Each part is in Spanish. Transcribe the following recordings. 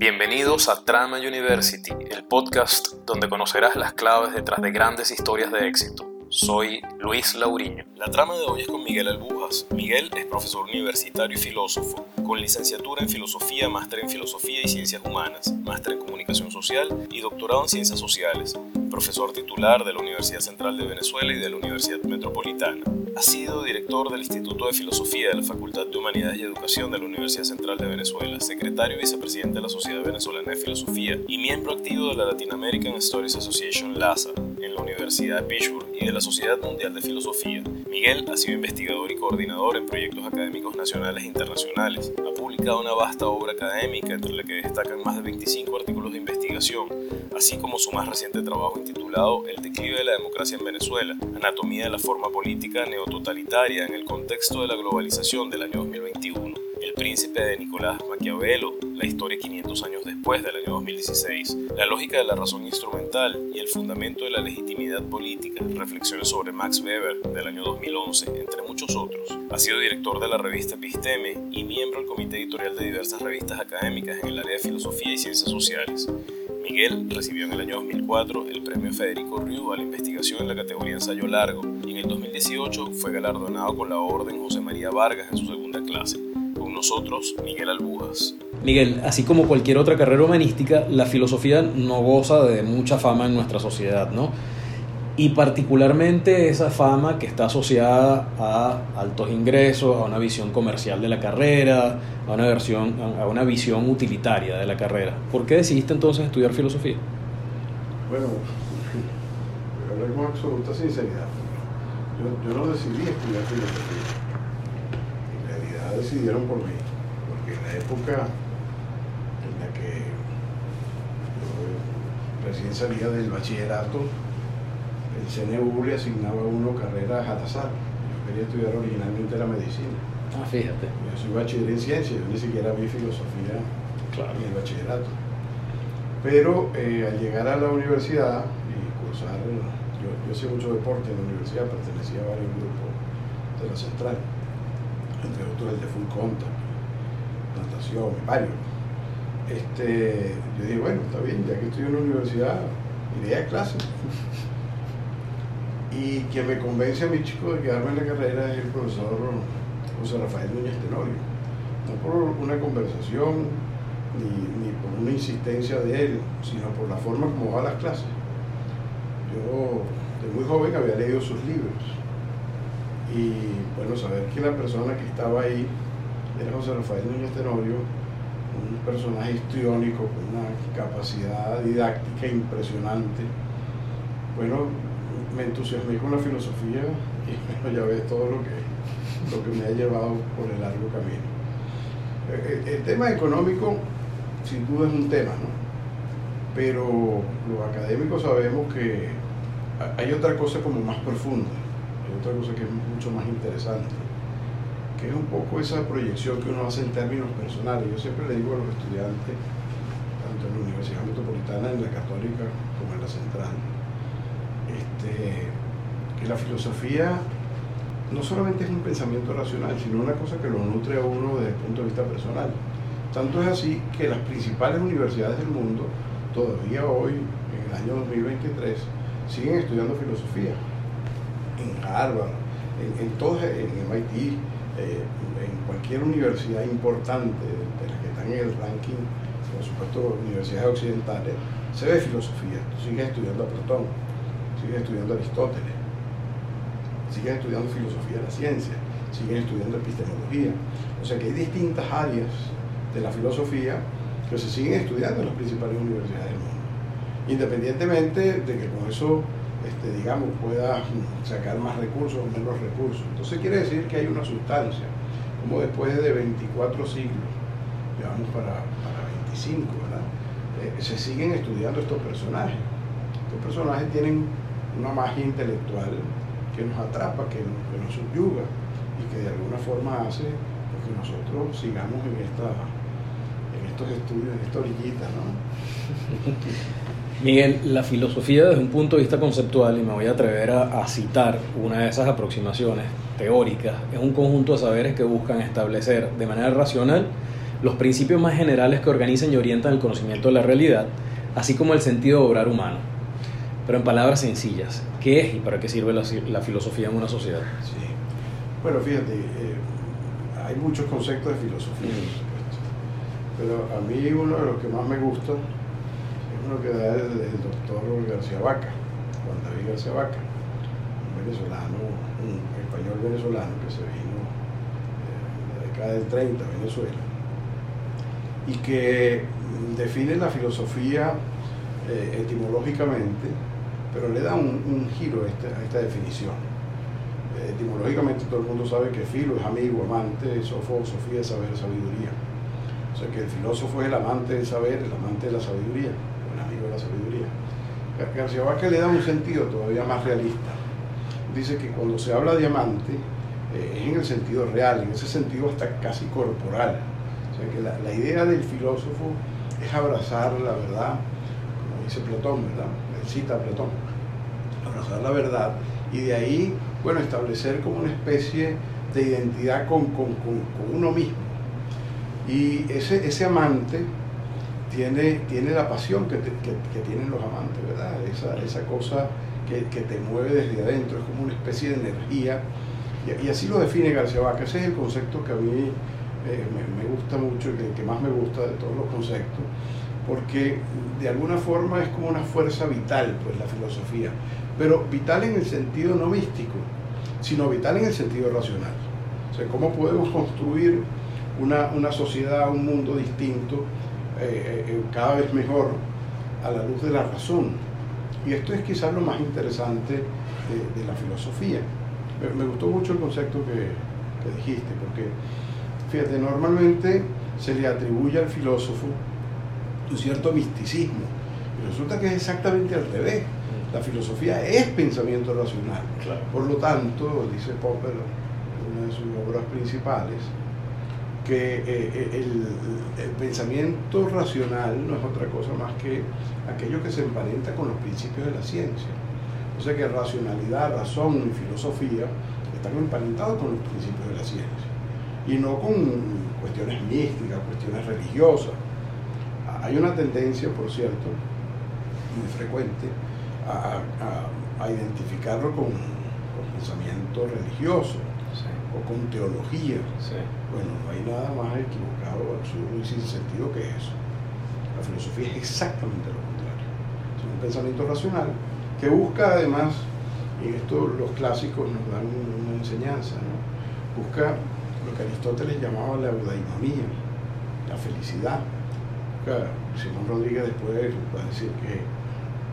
Bienvenidos a Trama University, el podcast donde conocerás las claves detrás de grandes historias de éxito. Soy Luis Lauriño. La trama de hoy es con Miguel Albujas. Miguel es profesor universitario y filósofo, con licenciatura en filosofía, máster en filosofía y ciencias humanas, máster en comunicación social y doctorado en ciencias sociales, profesor titular de la Universidad Central de Venezuela y de la Universidad Metropolitana. Ha sido director del Instituto de Filosofía de la Facultad de Humanidades y Educación de la Universidad Central de Venezuela, secretario y vicepresidente de la Sociedad Venezolana de Filosofía y miembro activo de la Latin American Studies Association LASA Universidad de Pittsburgh y de la Sociedad Mundial de Filosofía. Miguel ha sido investigador y coordinador en proyectos académicos nacionales e internacionales. Ha publicado una vasta obra académica, entre la que destacan más de 25 artículos de investigación, así como su más reciente trabajo intitulado El declive de la democracia en Venezuela, anatomía de la forma política neototalitaria en el contexto de la globalización del año 2021. Príncipe de Nicolás Maquiavelo, la historia 500 años después del año 2016, la lógica de la razón instrumental y el fundamento de la legitimidad política, reflexiones sobre Max Weber del año 2011, entre muchos otros. Ha sido director de la revista Episteme y miembro del comité editorial de diversas revistas académicas en el área de filosofía y ciencias sociales. Miguel recibió en el año 2004 el premio Federico Riu a la investigación en la categoría ensayo largo y en el 2018 fue galardonado con la Orden José María Vargas en su segunda clase nosotros Miguel Albujas. Miguel, así como cualquier otra carrera humanística, la filosofía no goza de mucha fama en nuestra sociedad, ¿no? Y particularmente esa fama que está asociada a altos ingresos, a una visión comercial de la carrera, a una, versión, a una visión utilitaria de la carrera. ¿Por qué decidiste entonces estudiar filosofía? Bueno, hablar con absoluta sinceridad. Yo, yo no decidí estudiar filosofía decidieron por mí, porque en la época en la que yo recién salía del bachillerato, el CNU le asignaba a uno carreras al azar. Yo quería estudiar originalmente la medicina. Ah, fíjate. Yo soy bachiller en ciencia, yo ni siquiera vi filosofía en el bachillerato. Pero eh, al llegar a la universidad y cursar, yo, yo hacía mucho deporte en la universidad, pertenecía a varios grupos de la central entre otros el de full contact, natación, varios. Este, yo dije, bueno, está bien, ya que estoy en la universidad, iré a clase. Y quien me convence a mi chico de quedarme en la carrera es el profesor José Rafael Núñez Tenorio. No por una conversación ni, ni, por una insistencia de él, sino por la forma como va las clases. Yo de muy joven había leído sus libros y bueno, saber que la persona que estaba ahí era José Rafael Núñez Tenorio, un personaje histriónico con una capacidad didáctica impresionante. Bueno, me entusiasmé con la filosofía y bueno, ya ves todo lo que, lo que me ha llevado por el largo camino. Eh, eh, el, tema económico, sin duda, es un tema, ¿no? Pero los académicos sabemos que hay otra cosa como más profunda otra cosa que es mucho más interesante, que es un poco esa proyección que uno hace en términos personales. Yo siempre le digo a los estudiantes, tanto en la Universidad Metropolitana, en la Católica como en la Central, este, que la filosofía no solamente es un pensamiento racional, sino una cosa que lo nutre a uno desde el punto de vista personal. Tanto es así que las principales universidades del mundo, todavía hoy, en el año 2023, siguen estudiando filosofía en Harvard, en, en, todo, en MIT, eh, en cualquier universidad importante de las que están en el ranking, por supuesto universidades occidentales, se ve filosofía. Tú estudiando a Platón, sigues estudiando a Aristóteles, sigues estudiando filosofía de la ciencia, sigues estudiando epistemología. O sea que hay distintas áreas de la filosofía que se siguen estudiando en las principales universidades del mundo. Independientemente de que con eso este, digamos, pueda sacar más recursos o menos recursos. Entonces quiere decir que hay una sustancia, como después de 24 siglos, llevamos para, para 25, ¿verdad? Eh, se siguen estudiando estos personajes. Estos personajes tienen una magia intelectual que nos atrapa, que, nos subyuga y que de alguna forma hace que nosotros sigamos en, esta, en estos estudios, en esta orillita, ¿no? Miguel, la filosofía desde un punto de vista conceptual, y me voy a atrever a, citar una de esas aproximaciones teóricas, es un conjunto de saberes que buscan establecer de manera racional los principios más generales que organizan y orientan el conocimiento de la realidad, así como el sentido de obrar humano. Pero en palabras sencillas, ¿qué es y para qué sirve la, la filosofía en una sociedad? Sí. Bueno, fíjate, eh, hay muchos conceptos de filosofía, Mm. por supuesto. Pero a mí uno de los que más me gusta es uno que da el, el doctor García Vaca, Juan David García Vaca, un venezolano, un español venezolano que se vino eh, en la década del 30 a Venezuela y que define la filosofía eh, etimológicamente, pero le da un, giro a esta, definición. Eh, etimológicamente todo el mundo sabe que filo es amigo, amante, sofo, sofía, saber, sabiduría. O sea que el filósofo es el amante del saber, el amante de la sabiduría, la sabiduría. Gar- García Vázquez le da un sentido todavía más realista. Dice que cuando se habla de amante eh, es en el sentido real, en ese sentido hasta casi corporal. O sea que la, idea del filósofo es abrazar la verdad, como dice Platón, ¿verdad? Cita a Platón, abrazar la verdad y de ahí, bueno, establecer como una especie de identidad con, con- con- con uno mismo. Y ese, ese amante tiene, tiene la pasión que, que- tienen los amantes, ¿verdad? Esa, esa cosa que, que te mueve desde adentro, es como una especie de energía. Y, y así lo define García Vaca. Ese es el concepto que a mí eh, me, gusta mucho, que, que más me gusta de todos los conceptos, porque de alguna forma es como una fuerza vital, pues la filosofía, pero vital en el sentido no místico, sino vital en el sentido racional. O sea, cómo podemos construir una, una sociedad, un mundo distinto, eh, eh, cada vez mejor, a la luz de la razón. Y esto es quizás lo más interesante de, de la filosofía. Me, me gustó mucho el concepto que, que dijiste, porque fíjate, normalmente se le atribuye al filósofo un cierto misticismo, y resulta que es exactamente al revés. La filosofía es pensamiento racional. Claro. Por lo tanto, dice Popper una de sus obras principales, que eh, eh, el, pensamiento racional no es otra cosa más que aquello que se emparenta con los principios de la ciencia. O sea que racionalidad, razón y filosofía están emparentados con los principios de la ciencia y no con cuestiones místicas, cuestiones religiosas. Hay una tendencia, por cierto, muy frecuente, a, identificarlo con, con pensamiento religioso o con teología. sí. Bueno, no hay nada más equivocado, absurdo y sin sentido que eso. La filosofía es exactamente lo contrario. Es un pensamiento racional que busca además, y esto los clásicos nos dan una enseñanza, ¿no? busca lo que Aristóteles llamaba la eudaimonía, la felicidad. Busca, Simón Rodríguez después va a decir que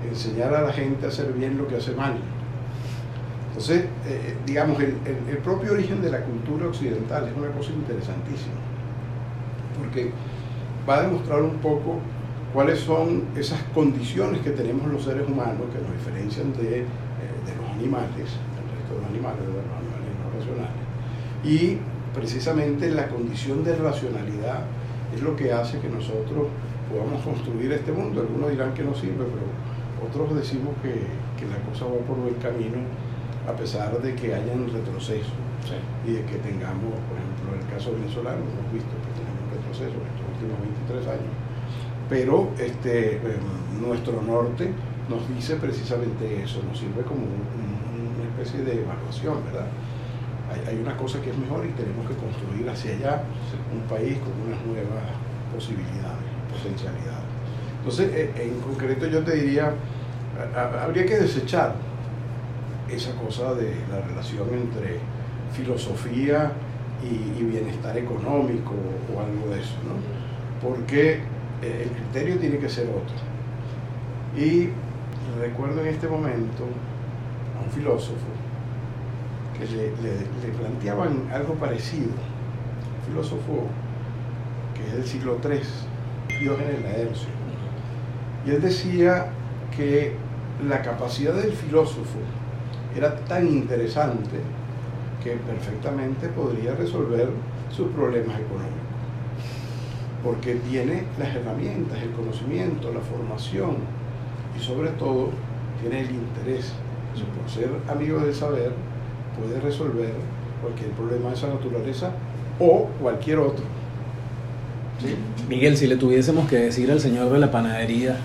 enseñar a la gente a hacer bien lo que hace mal. Entonces, eh, digamos, el, el- el propio origen de la cultura occidental es una cosa interesantísima, porque va a demostrar un poco cuáles son esas condiciones que tenemos los seres humanos que nos diferencian de, eh, de los animales, del resto de los animales, de los animales no racionales. Y precisamente la condición de racionalidad es lo que hace que nosotros podamos construir este mundo. Algunos dirán que no sirve, pero otros decimos que, que la cosa va por buen camino a pesar de que hayan retroceso Sí. y de que tengamos, por ejemplo, en el caso venezolano, hemos visto que tenemos un retroceso en estos últimos 23 años. Pero este, eh, nuestro norte nos dice precisamente eso, nos sirve como un- un- una especie de evaluación, ¿verdad? Hay, hay una cosa que es mejor y tenemos que construir hacia allá un país con unas nuevas posibilidades, potencialidades. Entonces, eh, en concreto yo te diría, habría que desechar esa cosa de la relación entre filosofía y, bienestar económico o algo de eso, ¿no? Porque eh, el criterio tiene que ser otro. Y recuerdo en este momento a un filósofo que le planteaban algo parecido, un filósofo que es del siglo III, Diógenes Laercio. Y él decía que la capacidad del filósofo era tan interesante que perfectamente podría resolver sus problemas económicos. Porque tiene las herramientas, el conocimiento, la formación y sobre todo tiene el interés. O sea, por ser amigo del saber, puede resolver cualquier problema de esa naturaleza o cualquier otro. Miguel, si le tuviésemos que decir al señor de la panadería,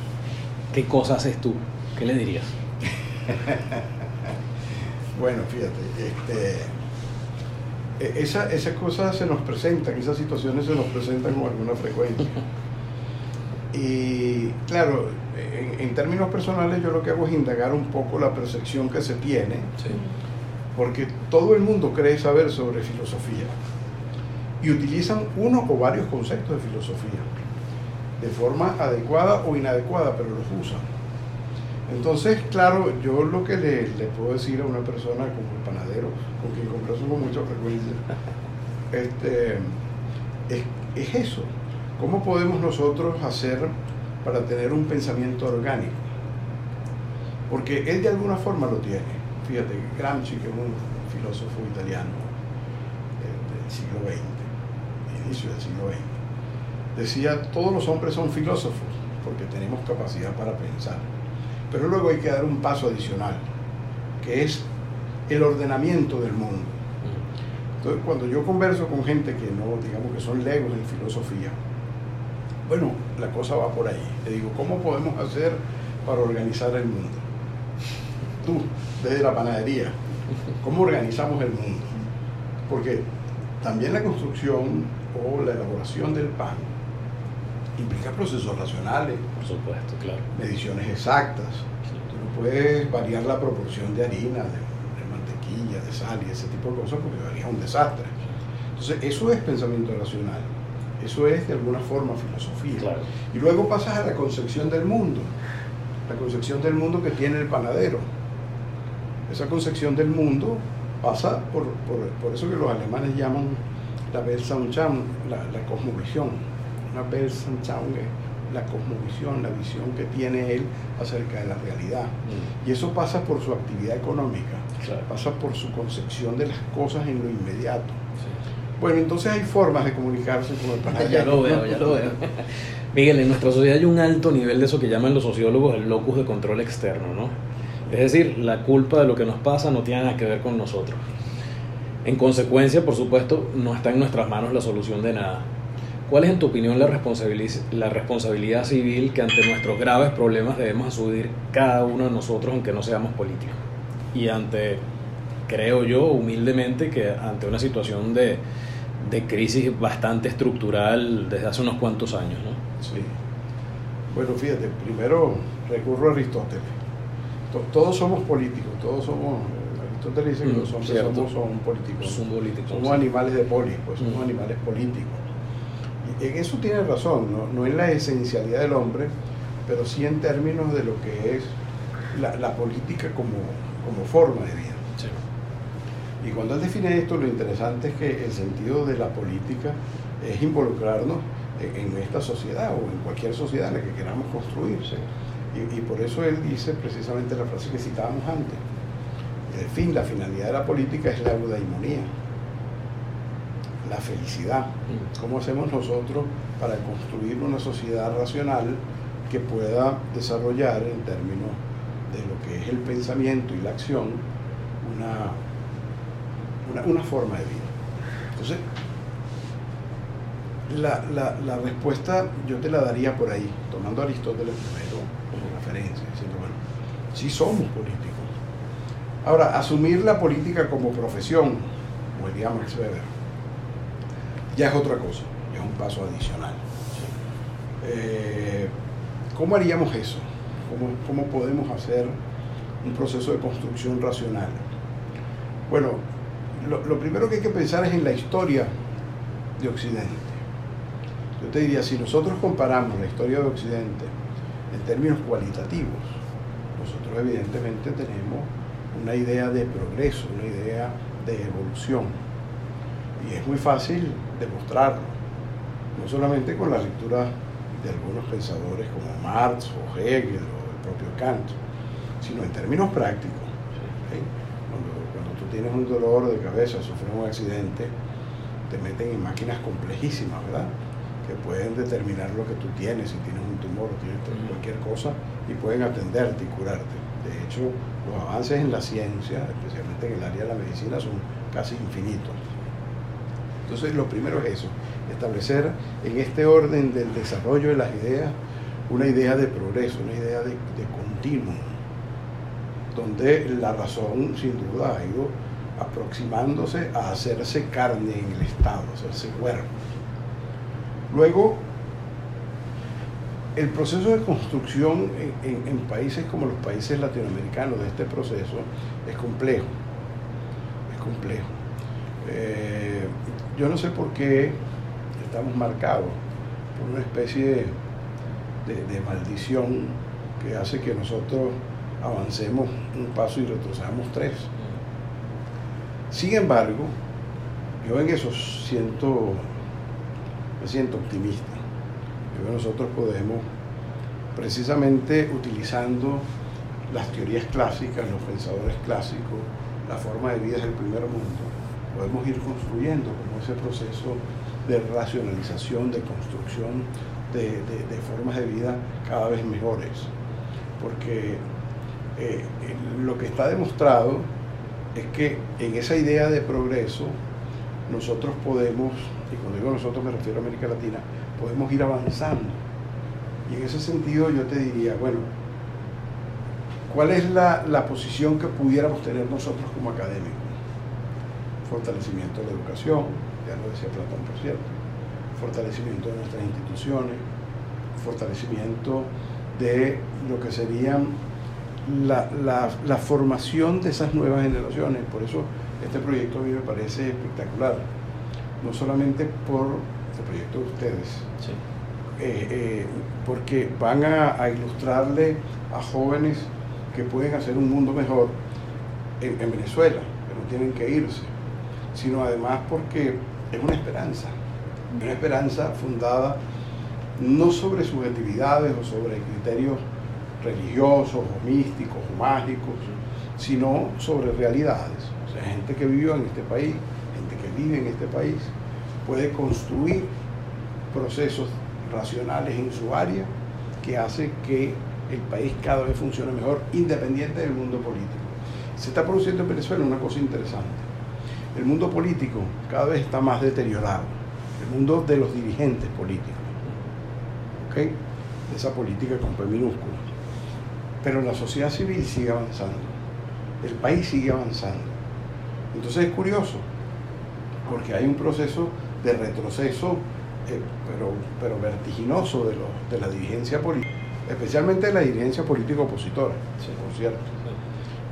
¿qué cosa haces tú? ¿Qué le dirías? bueno, fíjate, este, e, esa, esas cosas se nos presentan, esas situaciones se nos presentan con alguna frecuencia. Y claro, en, términos personales yo lo que hago es indagar un poco la percepción que se tiene, porque todo el mundo cree saber sobre filosofía y utilizan uno o varios conceptos de filosofía, de forma adecuada o inadecuada, pero los usan. Entonces, claro, yo lo que le, puedo decir a una persona como el panadero, con quien converso con mucha frecuencia, este, es, es eso. ¿Cómo podemos nosotros hacer para tener un pensamiento orgánico? Porque él de alguna forma lo tiene. Fíjate, Gramsci, que es un filósofo italiano del siglo XX, inicio del siglo XX, decía, todos los hombres son filósofos porque tenemos capacidad para pensar. Pero luego hay que dar un paso adicional, que es el ordenamiento del mundo. Entonces, cuando yo converso con gente que no, digamos que son legos en filosofía, bueno, la cosa va por ahí. Le digo, ¿cómo podemos hacer para organizar el mundo? Tú, desde la panadería, ¿cómo organizamos el mundo? Porque también la construcción o la elaboración del pan implica procesos racionales. Por supuesto, claro. Mediciones exactas. Tú no puedes variar la proporción de harina, de, mantequilla, de sal y ese tipo de cosas porque varía un desastre. Entonces, eso es pensamiento racional. Eso es de alguna forma filosofía. Y luego pasas a la concepción del mundo. La concepción del mundo que tiene el panadero. Esa concepción del mundo pasa por, por, eso que los alemanes llaman la Weltanschauung, la, la cosmovisión una Weltanschauung la cosmovisión, la visión que tiene él acerca de la realidad. Mm. Y eso pasa por su actividad económica, pasa por su concepción de las cosas en lo inmediato. Bueno, entonces hay formas de comunicarse con el panadero. ya lo veo, ya lo veo. Miguel, en nuestra sociedad hay un alto nivel de eso que llaman los sociólogos el locus de control externo, ¿no? Es decir, la culpa de lo que nos pasa no tiene nada que ver con nosotros. En consecuencia, por supuesto, no está en nuestras manos la solución de nada. ¿Cuál es, en tu opinión, la, la responsabilidad civil que ante nuestros graves problemas debemos asumir cada uno de nosotros, aunque no seamos políticos? Y ante, creo yo, humildemente, que ante una situación de, de crisis bastante estructural desde hace unos cuantos años, ¿no? Sí. Bueno, fíjate, primero recurro a Aristóteles. Todos somos políticos, todos somos Aristóteles dice que los mm, hombres somos, son políticos. Somos animales de polis, pues somos mm. animales políticos en eso tiene razón, ¿no? no en la esencialidad del hombre, pero sí en términos de lo que es la, política como, como, forma de vida. Y cuando él define esto, lo interesante es que el sentido de la política es involucrarnos en, esta sociedad o en cualquier sociedad en la que queramos construirse. Y, y, por eso él dice precisamente la frase que citábamos antes. El fin, la finalidad de la política es la eudaimonía la felicidad. ¿Cómo hacemos nosotros para construir una sociedad racional que pueda desarrollar en términos de lo que es el pensamiento y la acción una, una, forma de vida? Entonces, la, la, respuesta yo te la daría por ahí, tomando a Aristóteles primero como referencia, diciendo, bueno, sí somos políticos. Ahora, asumir la política como profesión, como diría Max Weber, ya es otra cosa, es un paso adicional. Eh, ¿Cómo haríamos eso? ¿Cómo, podemos hacer un proceso de construcción racional? Bueno, lo, primero que hay que pensar es en la historia de Occidente. Yo te diría, si nosotros comparamos la historia de Occidente en términos cualitativos, nosotros evidentemente tenemos una idea de progreso, una idea de evolución. Y es muy fácil demostrarlo, no solamente con la lectura de algunos pensadores como Marx o Hegel o el propio Kant, sino en términos prácticos. Cuando, tú tienes un dolor de cabeza, sufres un accidente, te meten en máquinas complejísimas, ¿verdad? Que pueden determinar lo que tú tienes, si tienes un tumor o tienes cualquier cosa, y pueden atenderte y curarte. De hecho, los avances en la ciencia, especialmente en el área de la medicina, son casi infinitos. Entonces lo primero es eso, establecer en este orden del desarrollo de las ideas una idea de progreso, una idea de, continuo, donde la razón sin duda ha ido aproximándose a hacerse carne en el Estado, hacerse cuerpo. Luego, el proceso de construcción en, en, países como los países latinoamericanos de este proceso es complejo, es complejo. Eh, yo no sé por qué estamos marcados por una especie de, maldición que hace que nosotros avancemos un paso y retrocedamos tres. Sin embargo, yo en eso siento, me siento optimista. Yo que nosotros podemos, precisamente utilizando las teorías clásicas, los pensadores clásicos, la forma de vida del primer mundo, podemos ir construyendo como ese proceso de racionalización, de construcción de, formas de vida cada vez mejores. Porque eh, lo que está demostrado es que en esa idea de progreso nosotros podemos, y cuando digo nosotros me refiero a América Latina, podemos ir avanzando. Y en ese sentido yo te diría, bueno, ¿cuál es la posición que pudiéramos tener nosotros como académicos? Fortalecimiento de la educación, ya lo decía Platón por cierto, fortalecimiento de nuestras instituciones, fortalecimiento de lo que serían la, la, la, formación de esas nuevas generaciones. Por eso este proyecto a mí me parece espectacular. No solamente por el proyecto de ustedes, sí. eh, eh, porque van a, a, ilustrarle a jóvenes que pueden hacer un mundo mejor en, en Venezuela, que no tienen que irse, sino además porque es una esperanza, una esperanza fundada no sobre subjetividades o sobre criterios religiosos o místicos o mágicos, sino sobre realidades. O sea, gente que vivió en este país, gente que vive en este país, puede construir procesos racionales en su área que hace que el país cada vez funcione mejor, independiente del mundo político. Se está produciendo en Venezuela una cosa interesante. El mundo político cada vez está más deteriorado. El mundo de los dirigentes políticos. ¿Ok? Esa política con P minúscula pero la sociedad civil sigue avanzando, el país sigue avanzando. Entonces es curioso, porque hay un proceso de retroceso, eh, pero, pero vertiginoso de, lo, de, la dirigencia política, especialmente de la dirigencia política opositora, sí. por cierto.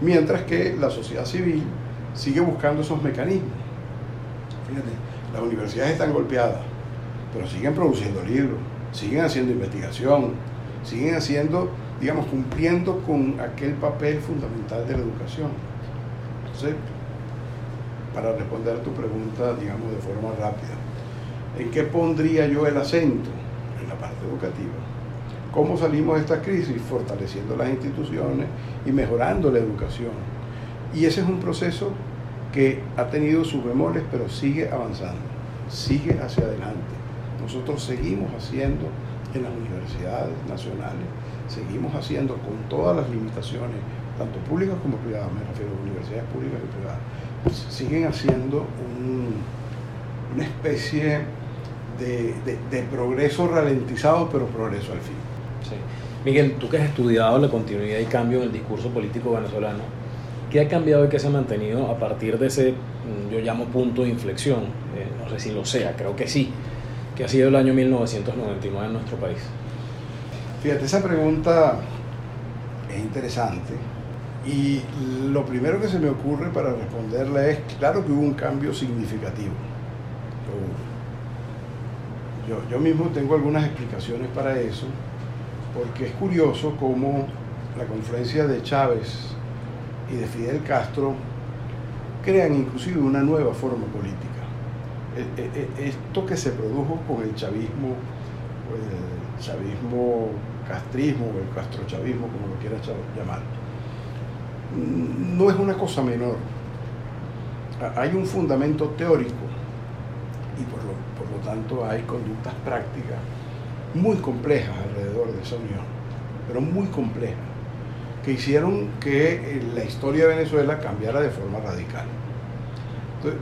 Mientras que la sociedad civil sigue buscando esos mecanismos. Fíjate, las universidades están golpeadas, pero siguen produciendo libros, siguen haciendo investigación, siguen haciendo digamos, cumpliendo con aquel papel fundamental de la educación. Entonces, para responder a tu pregunta, digamos, de forma rápida, ¿en qué pondría yo el acento? En la parte educativa. ¿Cómo salimos de esta crisis? Fortaleciendo las instituciones y mejorando la educación. Y ese es un proceso que ha tenido sus bemoles, pero sigue avanzando, sigue hacia adelante. Nosotros seguimos haciendo en las universidades nacionales seguimos haciendo con todas las limitaciones, tanto públicas como privadas, me refiero a universidades públicas y privadas, pues siguen haciendo un, una especie de, de, progreso ralentizado, pero progreso al fin. Miguel, tú que has estudiado la continuidad y cambio en el discurso político venezolano, ¿qué ha cambiado y qué se ha mantenido a partir de ese, yo llamo punto de inflexión? Eh, no sé si lo sea, creo que sí, que ha sido el año 1999 en nuestro país. Fíjate, esa pregunta es interesante y lo primero que se me ocurre para responderla es, claro que hubo un cambio significativo. Yo, yo mismo tengo algunas explicaciones para eso, porque es curioso cómo la confluencia de Chávez y de Fidel Castro crean inclusive una nueva forma política. Esto que se produjo con el chavismo, el chavismo castrismo el castrochavismo, como lo quieras llamar, no es una cosa menor. Hay un fundamento teórico y por lo, por lo tanto hay conductas prácticas muy complejas alrededor de esa unión, pero muy complejas, que hicieron que la historia de Venezuela cambiara de forma radical.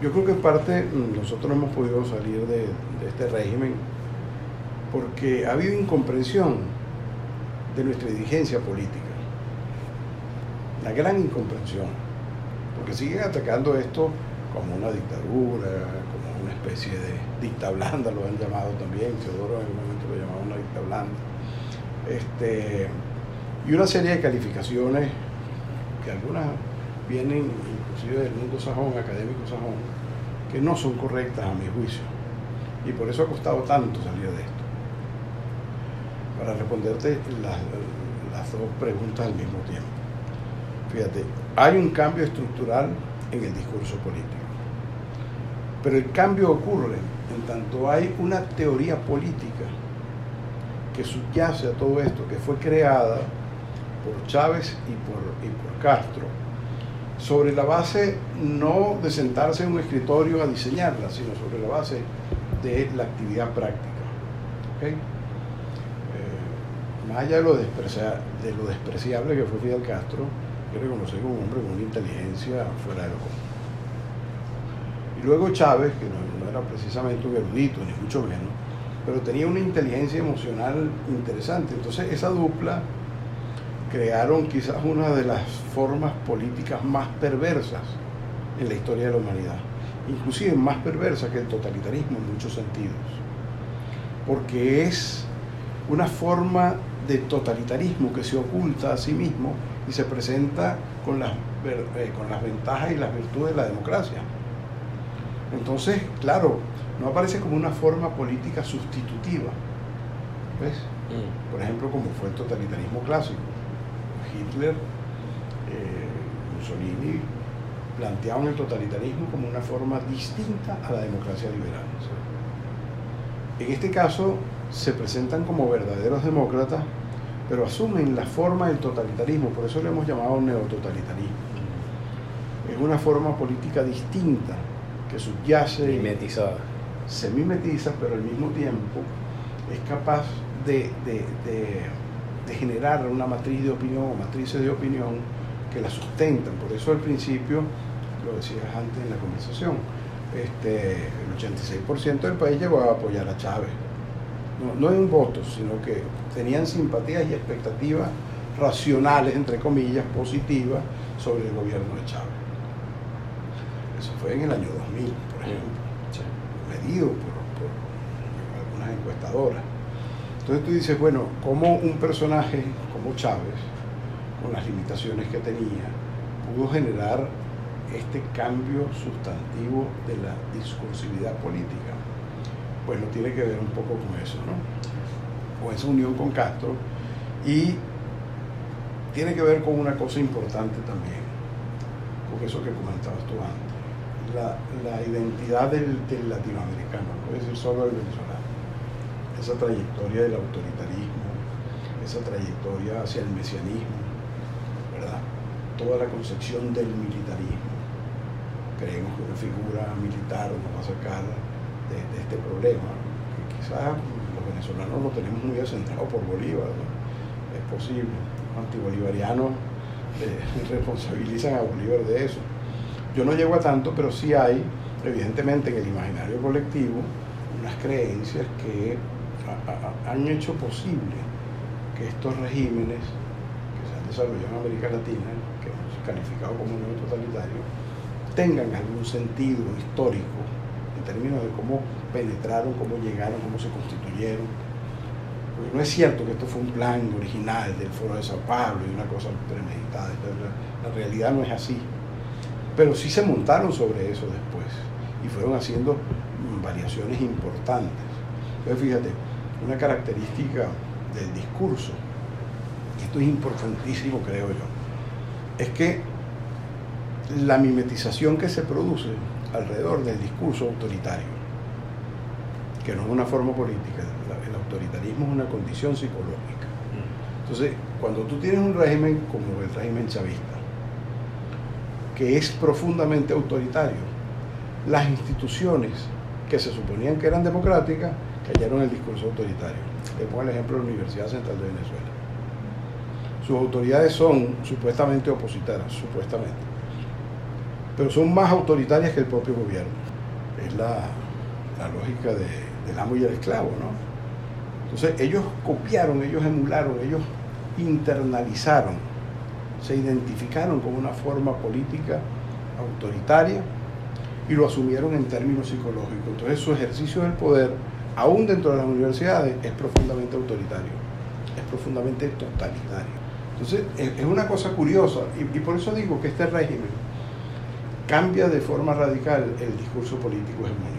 Yo creo que en parte mm, nosotros hemos podido salir de, este régimen porque ha habido incomprensión de nuestra dirigencia política. Una gran incomprensión. Porque siguen atacando esto como una dictadura, como una especie de dicta blanda, lo han llamado también. Teodoro en algún momento lo llamaba una dicta blanda. Este, y una serie de calificaciones que algunas vienen inclusive del mundo sajón, académico sajón, que no son correctas a mi juicio. Y por eso ha costado tanto salir de esto. Para responderte las, dos preguntas al mismo tiempo. Fíjate, hay un cambio estructural en el discurso político. Pero el cambio ocurre en tanto hay una teoría política que subyace a todo esto, que fue creada por Chávez y por, y por Castro, sobre la base no de sentarse en un escritorio a diseñarla, sino sobre la base de la actividad práctica. ¿okay? Eh, más allá de lo, de lo despreciable que fue Fidel Castro, que reconocer como un hombre con una inteligencia fuera de lo común. Y luego Chávez, que no, no, era precisamente un erudito, ni mucho menos, pero tenía una inteligencia emocional interesante. Entonces esa dupla crearon quizás una de las formas políticas más perversas en la historia de la humanidad, inclusive más perversa que el totalitarismo en muchos sentidos, porque es una forma de totalitarismo que se oculta a sí mismo y se presenta con las, eh, con las ventajas y las virtudes de la democracia. Entonces, claro, no aparece como una forma política sustitutiva, ¿ves? Mm. Por ejemplo, como fue el totalitarismo clásico. Hitler, eh, Mussolini planteaban el totalitarismo como una forma distinta a la democracia liberal. En este caso, se presentan como verdaderos demócratas pero asumen la forma del totalitarismo, por eso le hemos llamado neototalitarismo. Es una forma política distinta que subyace. Mimetizada. Se mimetiza, pero al mismo tiempo es capaz de, de, de, de generar una matriz de opinión o matrices de opinión que la sustentan. Por eso al principio, lo decías antes en la conversación, este, el 86% del país llegó a apoyar a Chávez no, no en votos, sino que tenían simpatías y expectativas racionales, entre comillas, positivas sobre el gobierno de Chávez. Eso fue en el año 2000, por ejemplo, medido por, por algunas encuestadoras. Entonces tú dices, bueno, ¿cómo un personaje como Chávez, con las limitaciones que tenía, pudo generar este cambio sustantivo de la discursividad política? pues no tiene que ver un poco con eso, ¿no? Con esa unión con Castro y tiene que ver con una cosa importante también, con eso que comentabas tú antes, la, identidad del, del, latinoamericano, no puede decir solo el venezolano, esa trayectoria del autoritarismo, esa trayectoria hacia el mesianismo, ¿verdad? Toda la concepción del militarismo. Creemos que una figura militar nos va a sacar de, este problema, que quizás los venezolanos lo tenemos muy asentado por Bolívar, es posible, los antibolivarianos eh, responsabilizan a Bolívar de eso. Yo no llego a tanto, pero sí hay, evidentemente, en el imaginario colectivo, unas creencias que han hecho posible que estos regímenes que se han desarrollado en América Latina, que hemos calificado como neo totalitario, tengan algún sentido histórico en términos de cómo penetraron, cómo llegaron, cómo se constituyeron. Porque no es cierto que esto fue un plan original del Foro de Sao Paulo y una cosa premeditada. La realidad no es así. Pero sí se montaron sobre eso después y fueron haciendo variaciones importantes. Entonces, fíjate, una característica del discurso, esto es importantísimo, creo yo, es que la mimetización que se produce alrededor del discurso autoritario, que no es una forma política, el autoritarismo es una condición psicológica. Entonces, cuando tú tienes un régimen como el régimen chavista, que es profundamente autoritario, las instituciones que se suponían que eran democráticas cayeron el discurso autoritario. Le pongo el ejemplo de la Universidad Central de Venezuela. Sus autoridades son supuestamente opositoras, supuestamente pero son más autoritarias que el propio gobierno. Es la, la lógica de, del amo y el esclavo, ¿no? Entonces ellos copiaron, ellos emularon, ellos internalizaron, se identificaron con una forma política autoritaria y lo asumieron en términos psicológicos. Entonces su ejercicio del poder, aún dentro de las universidades, es profundamente autoritario, es profundamente totalitario. Entonces es una cosa curiosa y, y por eso digo que este régimen cambia de forma radical el discurso político hegemónico.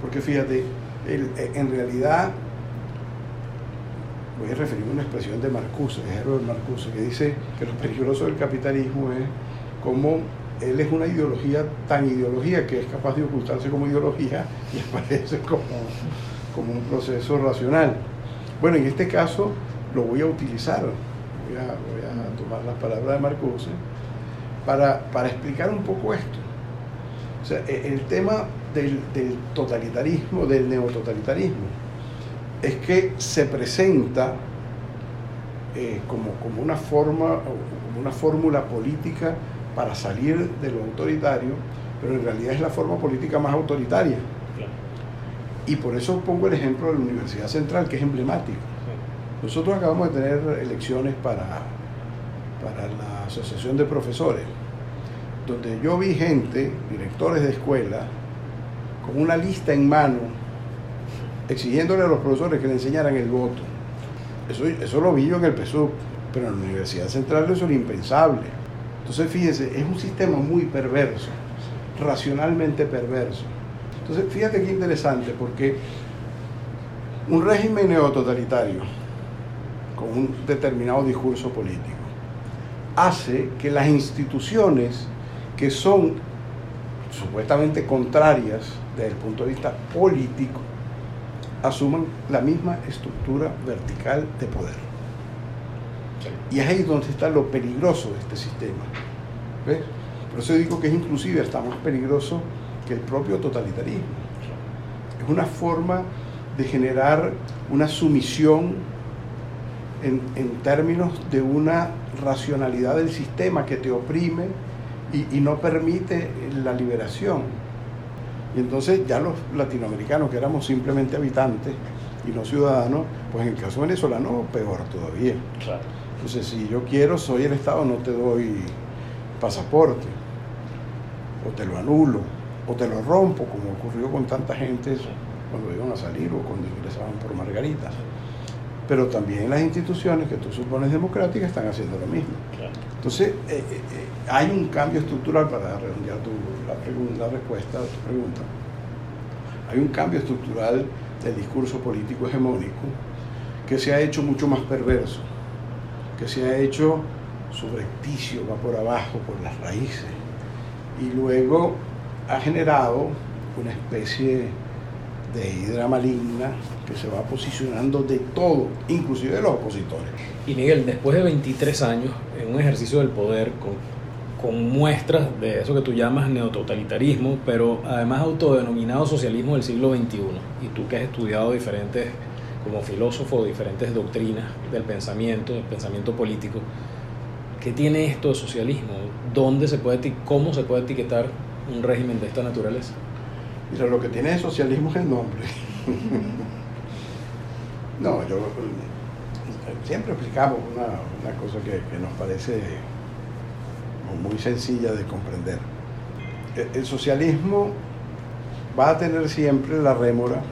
Porque fíjate, en realidad, voy a referirme a una expresión de Marcuse, de Herbert Marcuse, que dice que lo peligroso del capitalismo es como él es una ideología tan ideología que es capaz de ocultarse como ideología y aparece como, como un proceso racional. Bueno, en este caso lo voy a utilizar, voy a, tomar las palabras de Marcuse para, para explicar un poco esto. O sea, e, el tema del, totalitarismo, del neototalitarismo, es que se presenta eh, como, como, una forma, como una fórmula política para salir de lo autoritario, pero en realidad es la forma política más autoritaria. Y por eso pongo el ejemplo de la Universidad Central, que es emblemático. Nosotros acabamos de tener elecciones para, para la Asociación de Profesores, donde yo vi gente, directores de escuela, con una lista en mano, exigiéndole a los profesores que le enseñaran el voto. Eso, eso lo vi yo en el PSUV, pero en la Universidad Central eso era impensable. Entonces, fíjese, es un sistema muy perverso, racionalmente perverso. Entonces, fíjate qué interesante, porque un régimen neototalitario con un determinado discurso político hace que las instituciones que son supuestamente contrarias desde el punto de vista político, asuman la misma estructura vertical de poder. Y es ahí donde está lo peligroso de este sistema. ¿Ves? Por eso digo que es inclusive hasta más peligroso que el propio totalitarismo. Es una forma de generar una sumisión en, términos de una racionalidad del sistema que te oprime y, no permite la liberación. Y entonces ya los latinoamericanos, que éramos simplemente habitantes y no ciudadanos, pues en el caso venezolano, peor todavía. Entonces, si yo quiero, soy el Estado, no te doy pasaporte, o te lo anulo, o te lo rompo, como ocurrió con tanta gente cuando iban a salir o cuando ingresaban por Margarita. Pero también las instituciones que tú supones democráticas están haciendo lo mismo. Entonces, eh, eh, eh, hay un cambio estructural, para redondear tu, la, la respuesta a tu pregunta, hay un cambio estructural del discurso político hegemónico que se ha hecho mucho más perverso, que se ha hecho subrepticio, va por abajo, por las raíces, y luego ha generado una especie de hidra maligna que se va posicionando de todo, inclusive de los opositores. Y Miguel, después de 23 años en un ejercicio del poder con, con muestras de eso que tú llamas neototalitarismo, pero además autodenominado socialismo del siglo XXI, y tú que has estudiado diferentes, como filósofo, diferentes doctrinas del pensamiento, del pensamiento político, ¿qué tiene esto de socialismo? ¿Dónde se puede, cómo se puede etiquetar un régimen de esta naturaleza? Mira, lo que tiene de socialismo es el nombre. no, yo siempre explicamos una, cosa que, nos parece muy sencilla de comprender. El, el socialismo va a tener siempre la rémora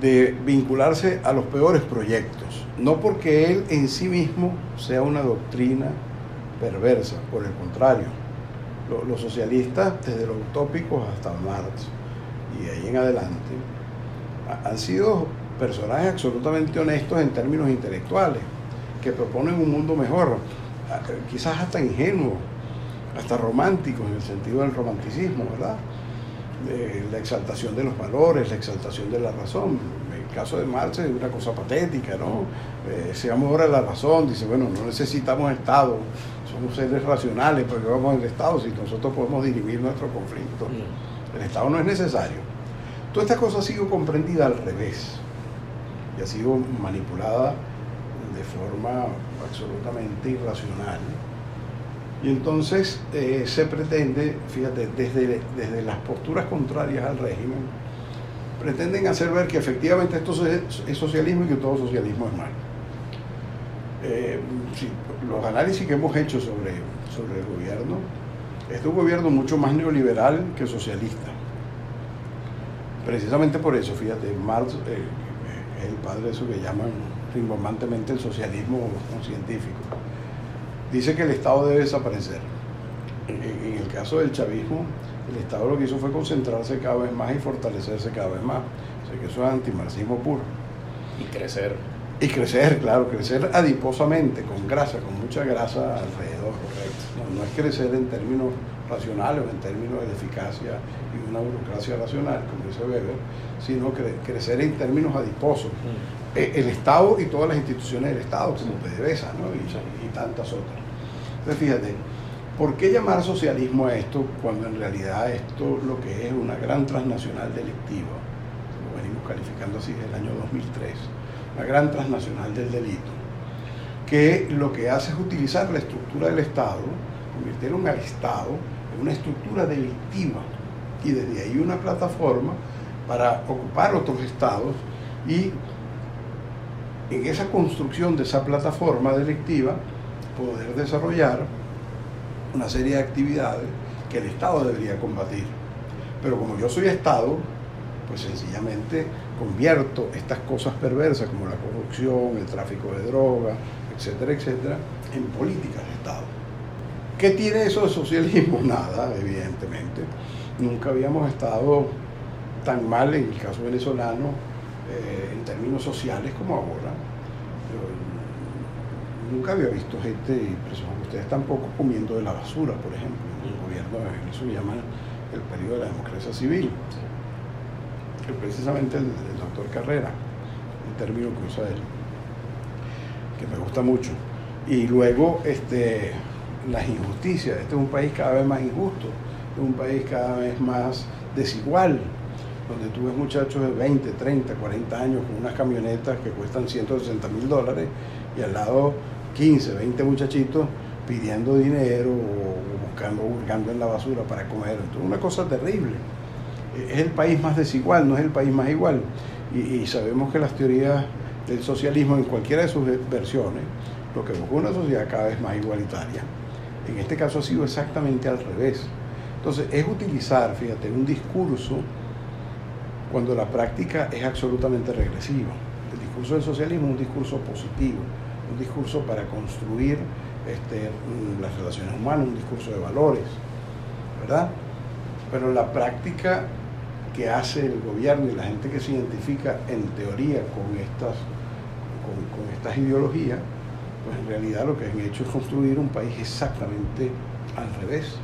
de vincularse a los peores proyectos, no porque él en sí mismo sea una doctrina perversa, por el contrario, los socialistas, desde los utópicos hasta Marx, y ahí en adelante, han sido personajes absolutamente honestos en términos intelectuales, que proponen un mundo mejor, quizás hasta ingenuo, hasta romántico en el sentido del romanticismo, ¿verdad? La exaltación de los valores, la exaltación de la razón. En el caso de Marx es una cosa patética, ¿no? Eh, ese amor a la razón, dice, bueno, no necesitamos Estado, somos seres racionales, porque vamos al Estado si nosotros podemos dirimir nuestro conflicto. El Estado no es necesario. Toda esta cosa ha sido comprendida al revés y ha sido manipulada de forma absolutamente irracional Y entonces eh, se pretende, fíjate, desde, desde las posturas contrarias al régimen, pretenden hacer ver que efectivamente esto es, socialismo y que todo socialismo es malo. Eh, los análisis que hemos hecho sobre, sobre el gobierno, es un gobierno mucho más neoliberal que socialista. Precisamente por eso, fíjate, Marx eh, es el padre de eso que llaman rimbombantemente el socialismo científico dice que el Estado debe desaparecer. En, el caso del chavismo, el Estado lo que hizo fue concentrarse cada vez más y fortalecerse cada vez más. O sea que eso es antimarxismo puro. Y crecer. Y crecer, claro, crecer adiposamente, con grasa, con mucha grasa alrededor. Correcto. No, es crecer en términos racionales o en términos de eficacia y una burocracia racional, como dice Weber, sino crecer en términos adiposos. Mm. Eh, el Estado y todas las instituciones del Estado, como PDVSA ¿no? y tantas otras. Entonces, fíjate, ¿por qué llamar socialismo a esto cuando en realidad esto lo que es una gran transnacional delictiva? Lo venimos calificando así desde el año 2003, una gran transnacional del delito, que lo que hace es utilizar la estructura del Estado, convirtieron al Estado en una estructura delictiva y desde ahí una plataforma para ocupar otros estados y en esa construcción de esa plataforma delictiva poder desarrollar una serie de actividades que el Estado debería combatir. Pero como yo soy Estado, pues sencillamente convierto estas cosas perversas como la corrupción, el tráfico de drogas, etcétera, etcétera, en políticas de Estado. ¿Qué tiene eso de socialismo? Nada, evidentemente. Nunca habíamos estado tan mal en el caso venezolano eh, en términos sociales como ahora nunca había visto gente, y ustedes tampoco, comiendo de la basura, por ejemplo. El gobierno, eso se llama el periodo de la democracia civil. Que precisamente el, doctor Carrera, un término que usa él, que me gusta mucho. Y luego este, las injusticias. Este es un país cada vez más injusto, es un país cada vez más desigual, donde tú ves muchachos de 20, 30, 40 años con unas camionetas que cuestan 160 mil dólares y al lado 15, 20 muchachitos pidiendo dinero o buscando, buscando en la basura para comer. Entonces, una cosa terrible. Es el país más desigual, no es el país más igual. Y, sabemos que las teorías del socialismo, en cualquiera de sus versiones, lo que busca una sociedad cada vez más igualitaria. En este caso ha sido exactamente al revés. Entonces, es utilizar, fíjate, un discurso cuando la práctica es absolutamente regresiva. El discurso del socialismo es un discurso positivo, un discurso para construir este, las relaciones humanas, un discurso de valores, ¿verdad? Pero la práctica que hace el gobierno y la gente que se identifica en teoría con estas, con, estas ideologías, pues en realidad lo que han hecho es construir un país exactamente al revés.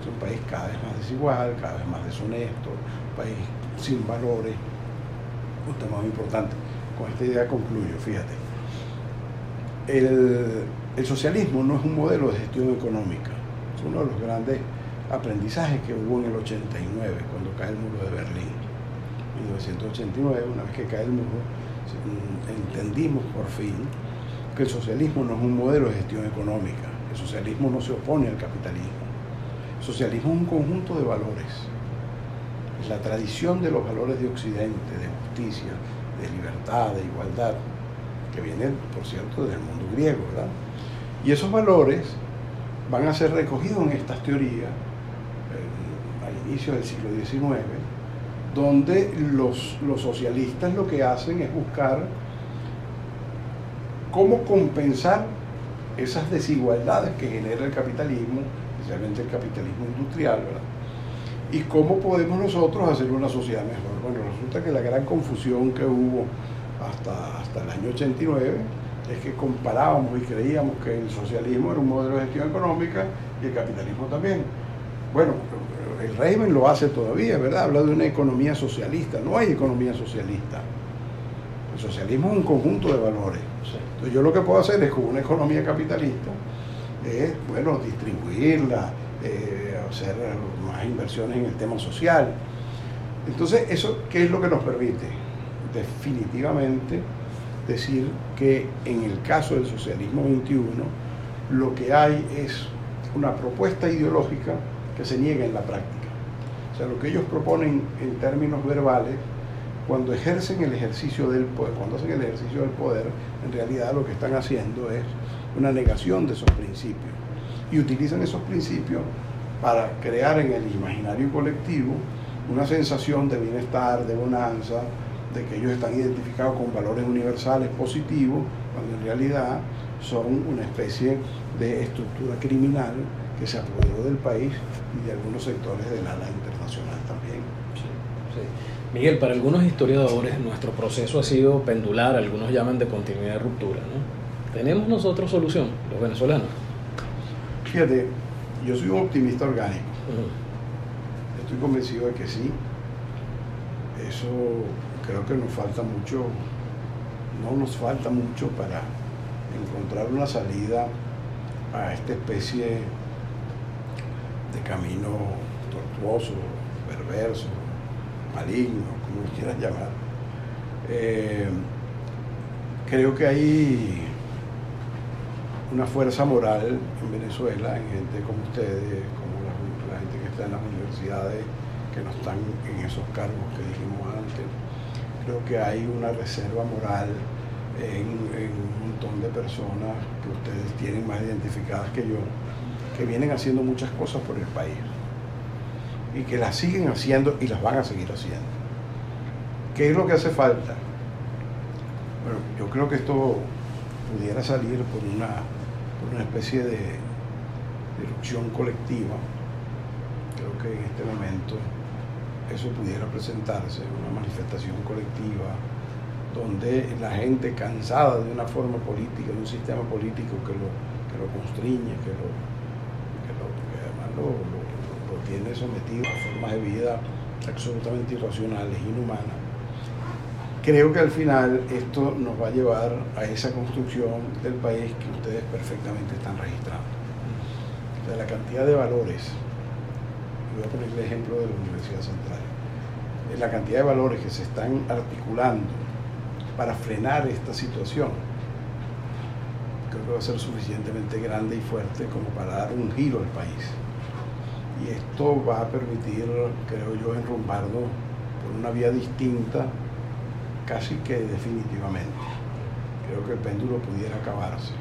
Es un país cada vez más desigual, cada vez más deshonesto, un país sin valores. Un tema muy importante. Con esta idea concluyo, fíjate el, socialismo no es un modelo de gestión económica, es uno de los grandes aprendizajes que hubo en el 89, cuando cae el muro de Berlín. En 1989, una vez que cae el muro, entendimos por fin que el socialismo no es un modelo de gestión económica, el socialismo no se opone al capitalismo. El socialismo es un conjunto de valores, es la tradición de los valores de Occidente, de justicia, de libertad, de igualdad, que vienen, por cierto, del mundo griego, ¿verdad? Y esos valores van a ser recogidos en estas teorías al inicio del siglo XIX, donde los, los socialistas lo que hacen es buscar cómo compensar esas desigualdades que genera el capitalismo, especialmente el capitalismo industrial, ¿verdad? Y cómo podemos nosotros hacer una sociedad mejor. Bueno, resulta que la gran confusión que hubo hasta, hasta el año 89 es que comparábamos y creíamos que el socialismo era un modelo de gestión económica y el capitalismo también. Bueno, el régimen lo hace todavía, ¿verdad? Habla de una economía socialista. No hay economía socialista. El socialismo es un conjunto de valores. Entonces yo lo que puedo hacer es con una economía capitalista, es, bueno, distribuirla, eh, hacer más inversiones en el tema social. Entonces, ¿eso qué es lo que nos permite? definitivamente decir que en el caso del socialismo 21 lo que hay es una propuesta ideológica que se niega en la práctica. O sea, lo que ellos proponen en términos verbales, cuando ejercen el ejercicio del poder, cuando hacen el ejercicio del poder, en realidad lo que están haciendo es una negación de esos principios. Y utilizan esos principios para crear en el imaginario colectivo una sensación de bienestar, de bonanza, de que ellos están identificados con valores universales positivos, cuando en realidad son una especie de estructura criminal que se apoderó del país y de algunos sectores del ala internacional también. Miguel, para algunos historiadores nuestro proceso ha sido pendular, algunos llaman de continuidad de ruptura. ¿no? ¿Tenemos nosotros solución, los venezolanos? Fíjate, yo soy un optimista orgánico. Estoy convencido de que sí. Eso creo que nos falta mucho, no nos falta mucho para encontrar una salida a esta especie de camino tortuoso, perverso, maligno, como quieras llamar. Eh, creo que hay una fuerza moral en Venezuela, en gente como ustedes, como la, gente que está en las universidades, que no están en esos cargos que dijimos antes. Creo que hay una reserva moral en, un montón de personas que ustedes tienen más identificadas que yo, que vienen haciendo muchas cosas por el país y que las siguen haciendo y las van a seguir haciendo. ¿Qué es lo que hace falta? Bueno, yo creo que esto pudiera salir por una, una especie de, erupción colectiva. Creo que en este momento eso pudiera presentarse, una manifestación colectiva donde la gente cansada de una forma política, de un sistema político que lo, que lo constriñe, que, lo, que, además lo, lo, tiene sometido a formas de vida absolutamente irracionales, inhumanas. Creo que al final esto nos va a llevar a esa construcción del país que ustedes perfectamente están registrando. la cantidad de valores, voy a poner el ejemplo de la Universidad Central, la cantidad de valores que se están articulando para frenar esta situación, creo que va a ser suficientemente grande y fuerte como para dar un giro al país. Y esto va a permitir, creo yo, enrumbarnos por una vía distinta, casi que definitivamente. Creo que el péndulo pudiera acabarse.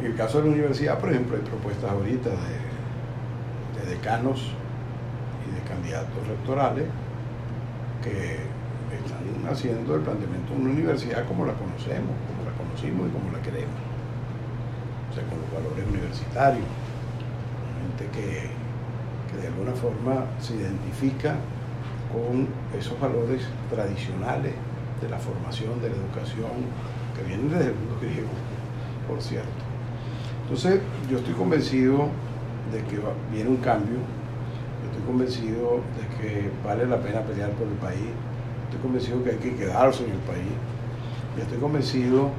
En el caso de la universidad, por ejemplo, hay propuestas ahorita de, de decanos y de candidatos rectorales que están haciendo el planteamiento de una universidad como la conocemos, como la conocimos y como la queremos. O sea, con los valores universitarios, gente que de alguna forma se identifica con esos valores tradicionales de la formación, de la educación, que vienen desde el mundo griego, por cierto. Entonces, yo estoy convencido de que viene un cambio, estoy convencido de que vale la pena pelear por el país, estoy convencido que hay que quedarse en el país. Y estoy convencido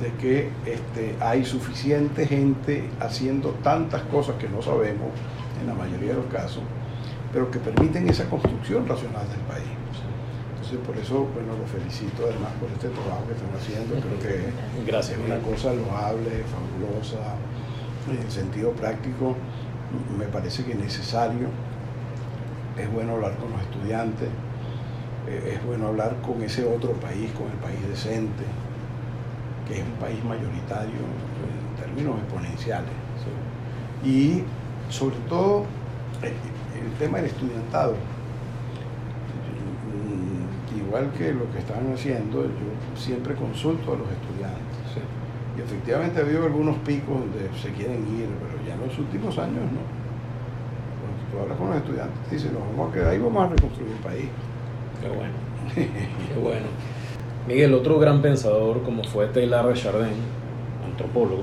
de que este, hay suficiente gente haciendo tantas cosas que no sabemos en la mayoría de los casos, pero que permiten esa construcción racional del país. Entonces, por eso, bueno, los felicito además por este trabajo que están haciendo. Creo que Gracias, es una cosa loable, fabulosa, en el sentido práctico, me parece que es necesario. Es bueno hablar con los estudiantes, eh, es bueno hablar con ese otro país, con el país decente, que es un país mayoritario en términos exponenciales. Y sobre todo eh, el tema del estudiantado. Igual que lo que están haciendo, yo siempre consulto a los estudiantes. Y efectivamente ha habido algunos picos donde se quieren ir, pero ya en los últimos años no. Cuando tú hablas con los estudiantes, te dicen, nos vamos a quedar ahí, vamos a reconstruir el país. Qué bueno. Qué bueno. Miguel, otro gran pensador como fue Taylor Chardin, antropólogo,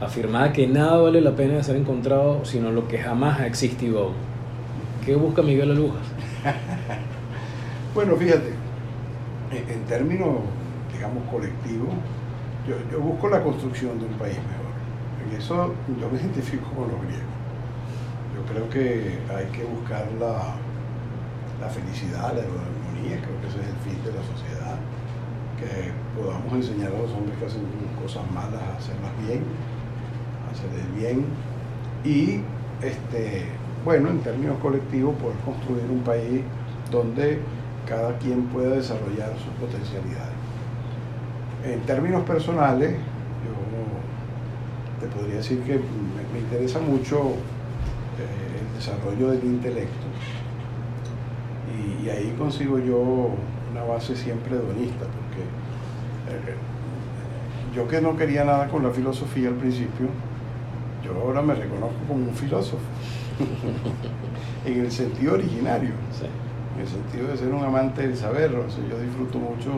afirmaba que nada vale la pena de ser encontrado sino lo que jamás ha existido ¿Qué busca Miguel Alujas? bueno, fíjate, en, términos, digamos, colectivos, yo, busco la construcción de un país mejor. En eso yo me identifico con los griegos. Yo creo que hay que buscar la, la felicidad, la armonía, creo que ese es el fin de la sociedad, que podamos enseñar a los hombres que hacen cosas malas a hacerlas bien, hacer el bien y, este, bueno, en términos colectivos, poder construir un país donde cada quien pueda desarrollar sus potencialidades. En términos personales, yo te podría decir que me, interesa mucho eh, el desarrollo del intelecto y, ahí consigo yo una base siempre hedonista, porque eh, yo que no quería nada con la filosofía al principio, yo ahora me reconozco como un filósofo, en el sentido originario, en el sentido de ser un amante del saber, yo disfruto mucho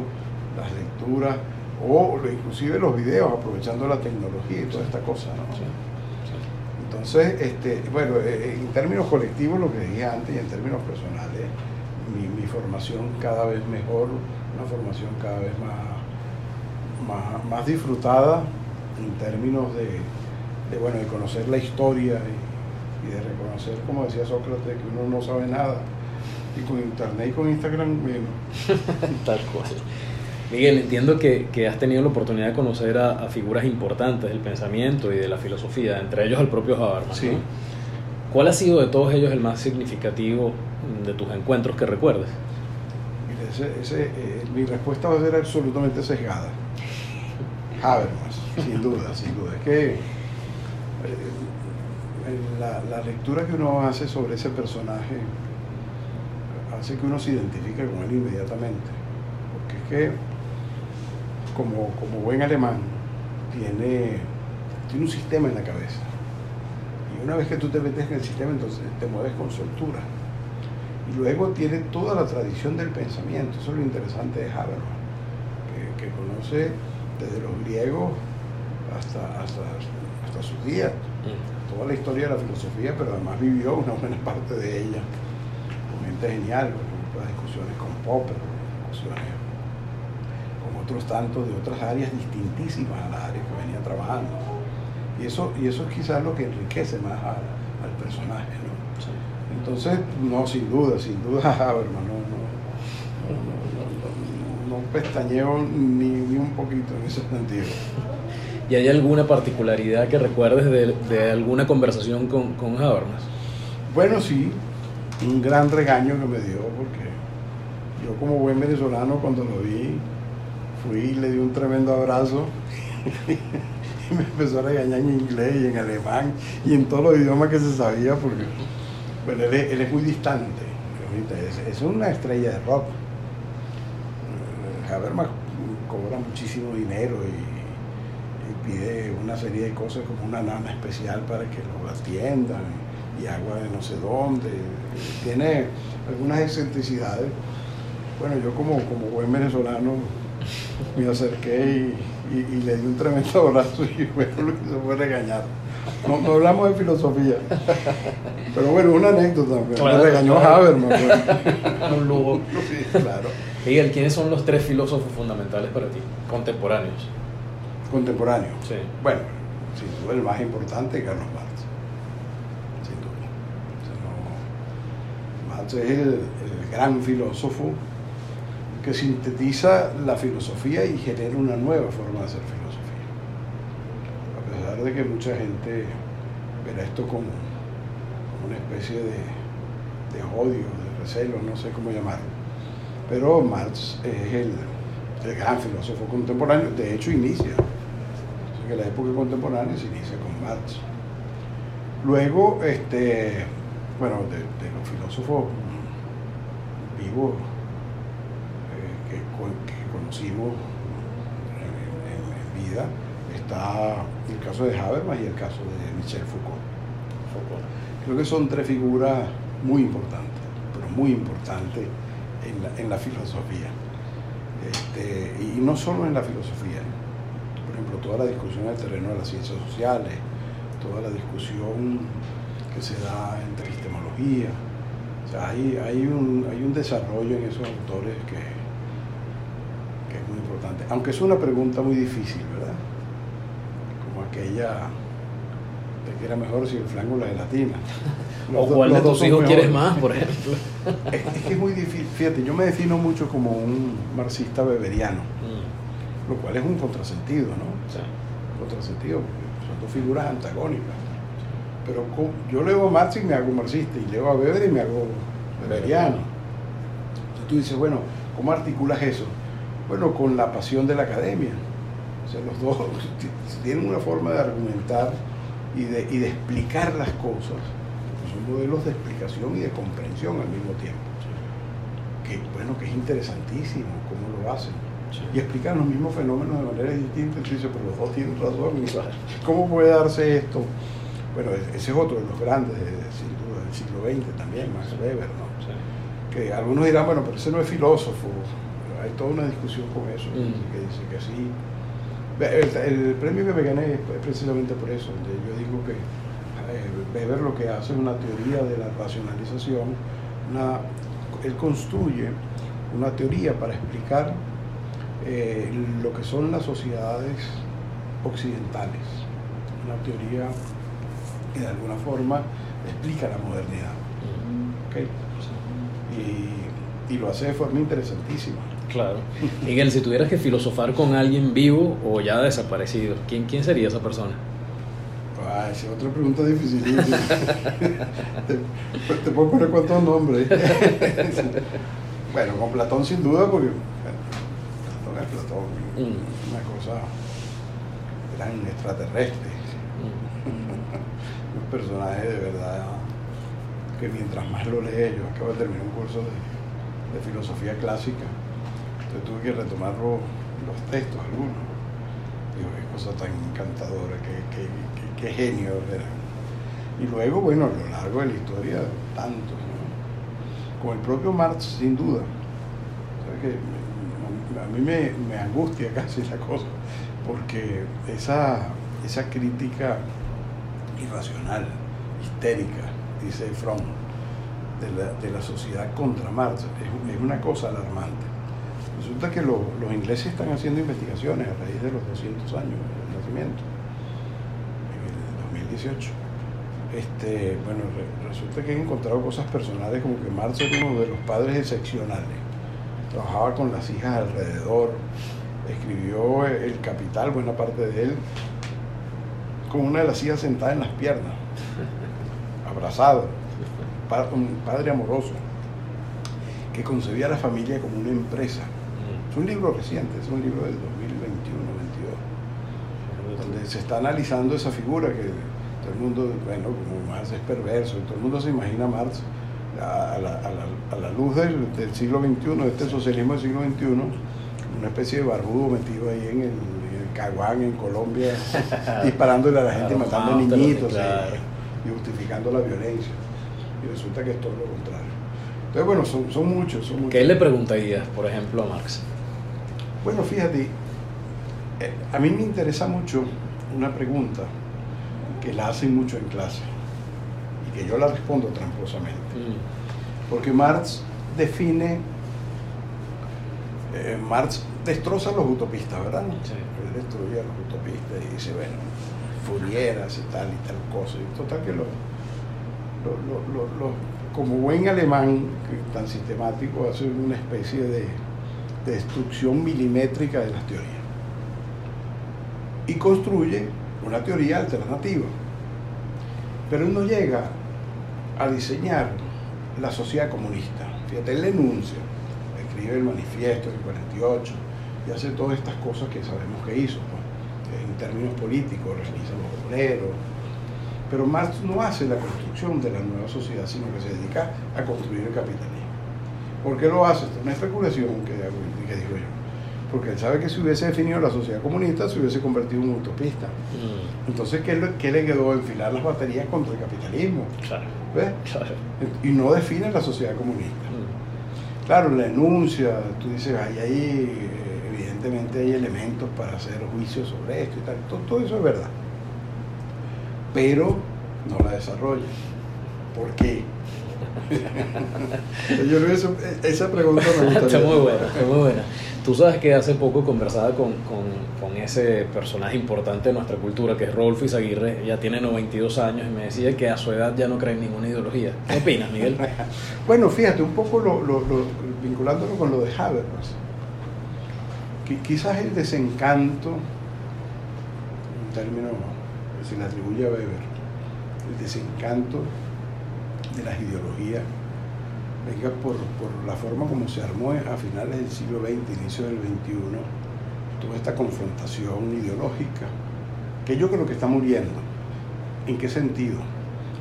las lecturas o inclusive los videos, aprovechando la tecnología y toda esta cosa. Entonces, este, bueno, eh, eh, en términos colectivos, lo que dije antes, y en términos personales, mi, mi formación cada vez mejor, una formación cada vez más, más, disfrutada en términos de, de, bueno, de conocer la historia y, y, de reconocer, como decía Sócrates, que uno no sabe nada. Y con internet y con Instagram, menos. Tal cual. Miguel, entiendo que, que, has tenido la oportunidad de conocer a, figuras importantes del pensamiento y de la filosofía, entre ellos el propio Habermas. Sí. ¿Cuál ha sido de todos ellos el más significativo de tus encuentros que recuerdes? ese, eh, mi respuesta va a ser absolutamente sesgada. Habermas, sin duda, sin duda. Es que la, la, lectura que uno hace sobre ese personaje hace que uno se identifique con él inmediatamente. Porque es que como, como buen alemán, tiene, tiene un sistema en la cabeza. Y una vez que tú te metes en el sistema, entonces te mueves con soltura. Y luego tiene toda la tradición del pensamiento. Eso es lo interesante de Habermas, que, conoce desde los griegos hasta, hasta, hasta sus días mm. toda la historia de la filosofía, pero además vivió una buena parte de ella con gente genial, por ejemplo, las discusiones con Popper, discusiones otros tantos de otras áreas distintísimas a las áreas que venía trabajando. Y eso, y eso es quizás lo que enriquece más al personaje. ¿no? Entonces, no, sin duda, sin duda, Habermas, no, no, no, pestañeo ni, ni, un poquito en ese sentido. ¿Y hay alguna particularidad que recuerdes de, alguna conversación con, con Habermas? Bueno, sí, un gran regaño que me dio, porque yo como buen venezolano cuando lo vi, fui le di un tremendo abrazo y me empezó a regañar en inglés y en alemán y en todos los idiomas que se sabía porque bueno, él, es, muy distante, es, una estrella de rock. Eh, Habermas cobra muchísimo dinero y, pide una serie de cosas como una nana especial para que lo atiendan y agua de no sé dónde. Tiene algunas excentricidades. Bueno, yo como, como buen venezolano me acerqué y, le di un tremendo abrazo y bueno, lo que se fue regañar. No, no, hablamos de filosofía. Pero bueno, una anécdota. me regañó Habermas. Pues. un lujo. Sí, claro. Miguel, ¿quiénes son los tres filósofos fundamentales para ti, contemporáneos? Contemporáneos. Sí. Bueno, sin duda el más importante, Carlos Marx. Sin duda. Marx es el gran filósofo que sintetiza la filosofía y genera una nueva forma de hacer filosofía. A pesar de que mucha gente verá esto como, una especie de, odio, de recelo, no sé cómo llamarlo. Pero Marx es el, gran filósofo contemporáneo, de hecho inicia, que la época contemporánea se inicia con Marx. Luego, este, bueno, de, de los filósofos vivos conocimos en, vida está el caso de Habermas y el caso de Michel Foucault. Creo que son tres figuras muy importantes, pero muy importantes en la, filosofía. Este, y no solo en la filosofía, ejemplo, toda la discusión en el terreno de las ciencias sociales, toda la discusión que se da entre epistemología. O sea, hay, hay, un, hay un desarrollo en esos autores que, aunque es una pregunta muy difícil, ¿verdad? Como aquella de que era mejor si el flanco o la gelatina. o cuál de tus hijos quieres más, por ejemplo. es, que es muy difícil. Fíjate, yo me defino mucho como un marxista beberiano, mm. Lo cual es un contrasentido, ¿no? Sí. Contrasentido, porque son dos figuras antagónicas. Pero yo leo a Marx y me hago marxista, y leo a Weber y me hago weberiano. Entonces tú dices, bueno, ¿cómo articulas eso? Bueno, con la pasión de la academia. O sea, los dos tienen una forma de argumentar y de, y de explicar las cosas. Son modelos de explicación y de comprensión al mismo tiempo. Que, bueno, que es interesantísimo cómo lo hacen. Y explican los mismos fenómenos de manera distinta. Entonces, pero los dos tienen razón. ¿Cómo puede darse esto? Bueno, ese es otro de los grandes, sin duda, del siglo XX también, Max Weber, ¿no? Que algunos dirán, bueno, pero ese no es filósofo. hay toda una discusión con eso, mm. que dice que sí el, premio que me gané es precisamente por eso. Yo digo que eh, Weber lo que hace es una teoría de la racionalización. él construye una teoría para explicar eh, lo que son las sociedades occidentales. Una teoría que de alguna forma explica la modernidad. Y, y lo hace de forma interesantísima. Claro. Miguel, si tuvieras que filosofar con alguien vivo o ya desaparecido, ¿quién, quién sería esa persona? Ah, esa es otra pregunta difícil. te, puedo poner cuántos nombres. bueno, con Platón sin duda, porque Platón. Mm. Una cosa gran extraterrestre. Mm. un personaje de verdad que mientras más lo lees, yo acabo de terminar un curso de, de filosofía clásica tuve que retomar los, textos algunos. Digo, qué cosa tan encantadora, qué, genio era. Y luego, bueno, a lo largo de la historia, tantos, ¿no? Con el propio Marx, sin duda. Que a mí me, angustia casi la cosa, porque esa, esa crítica irracional, histérica, dice Fromm, de la, sociedad contra Marx, es una cosa alarmante. Resulta que los ingleses están haciendo investigaciones a raíz de los 200 años del nacimiento, en el 2018. Este, bueno, resulta que han encontrado cosas personales como que Marx era uno de los padres excepcionales. Trabajaba con las hijas alrededor, escribió El Capital, buena parte de él, con una de las hijas sentada en las piernas, abrazado, un padre amoroso, que concebía a la familia como una empresa. Es un libro reciente, es un libro del 2021-22, donde se está analizando esa figura que todo el mundo, bueno, como Marx es perverso, todo el mundo se imagina a Marx a, la, luz del, siglo XXI, de este socialismo del siglo XXI, una especie de barbudo metido ahí en el, en Caguán, en Colombia, disparándole a la gente, matando niñitos y, justificando la violencia. Y resulta que es todo lo contrario. Entonces, bueno, son, son muchos, son muchos. ¿Qué le preguntarías, por ejemplo, a Marx? Bueno, fíjate, eh, a mí me interesa mucho una pregunta que la hacen mucho en clase que yo la respondo tramposamente. Mm. Porque Marx define, eh, Marx destroza a los utopistas, ¿verdad? Sí. Él destruye a los utopistas y dice, bueno, furieras y tal y tal cosa. Y total que lo, como buen alemán tan sistemático hace una especie de destrucción milimétrica de las teorías. Y construye una teoría alternativa. Pero él no llega a diseñar la sociedad comunista. Fíjate, él enuncia, escribe el manifiesto del 48 y hace todas estas cosas que sabemos que hizo, en términos políticos, realiza los obreros. Pero Marx no hace la construcción de la nueva sociedad, sino que se dedica a construir el capitalismo. ¿Por qué lo hace? es una especulación que, digo yo. Porque él sabe que si hubiese definido la sociedad comunista, se hubiese convertido en un utopista. Mm. Entonces, ¿qué, le quedó? Enfilar las baterías contra el capitalismo. Claro. ¿Ves? Y no define la sociedad comunista. Mm. Claro, la enuncia, tú dices, hay ahí, evidentemente hay elementos para hacer juicios sobre esto y tal. Todo, eso es verdad. Pero no la desarrolla. ¿Por qué? esa pregunta me Está muy buena, muy buena. Tú sabes que hace poco conversaba con, ese personaje importante de nuestra cultura, que es Rolfo Izaguirre, ya tiene 92 años y me decía que a su edad ya no cree en ninguna ideología. ¿Qué opinas, Miguel? bueno, fíjate, un poco lo, vinculándolo con lo de Habermas. quizás el desencanto, un término que se le atribuye a Weber, el desencanto de las ideologías, venga por, por la forma como se armó a finales del siglo XX, inicio del XXI, toda esta confrontación ideológica, que yo creo que está muriendo. ¿En qué sentido?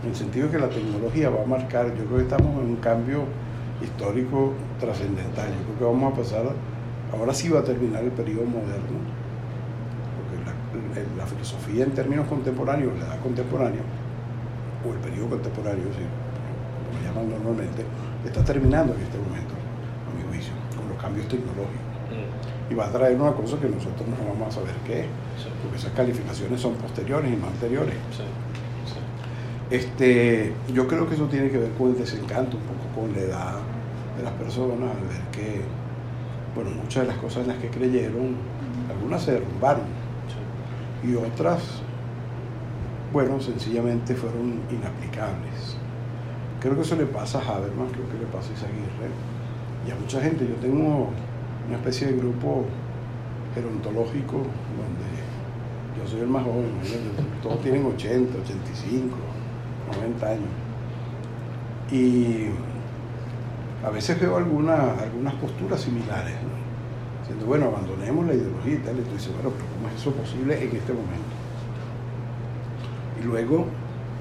En el sentido de que la tecnología va a marcar, yo creo que estamos en un cambio histórico trascendental, yo creo que vamos a pasar, ahora sí va a terminar el periodo moderno, porque la, filosofía en términos contemporáneos, la edad contemporánea, o el periodo contemporáneo, sí, como lo llaman normalmente, está terminando en este momento, a mi juicio, con los cambios tecnológicos. Y va a traer una cosa que nosotros no vamos a saber qué es, Sí. porque esas calificaciones son posteriores y no anteriores. Sí, sí. Este, yo creo que eso tiene que ver con el desencanto, un poco con la edad de las personas, al ver que, bueno, muchas de las cosas en las que creyeron, algunas se derrumbaron y otras, bueno, sencillamente fueron inaplicables. Creo que eso le pasa a Habermas, creo que le pasa a Isaguirre y a mucha gente. Yo tengo una especie de grupo gerontológico donde yo soy el más joven, todos tienen 80, 85, 90 años. Y a veces veo alguna- algunas posturas similares, ¿no? Diciendo, bueno, abandonemos la ideología y tal, y tú dices, bueno, pero ¿cómo es eso posible en este momento? Y luego,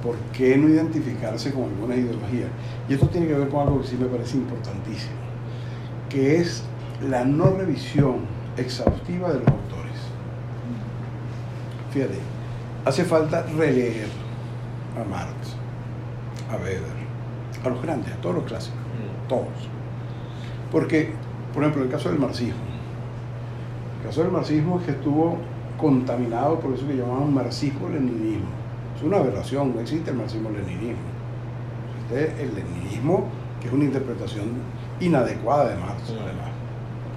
¿por qué no identificarse con alguna ideología? Y esto tiene que ver con algo que sí me parece importantísimo, que es la no revisión exhaustiva de los autores. Fíjate, hace falta releer a Marx, a Weber, a los grandes, a todos los clásicos, Mm. todos. Porque, por ejemplo, el caso del marxismo. El caso del marxismo es que estuvo contaminado por eso que llamaban marxismo-leninismo. Es una aberración, no existe el marxismo-leninismo. Existe el leninismo, que es una interpretación inadecuada de Marx, Mm. además.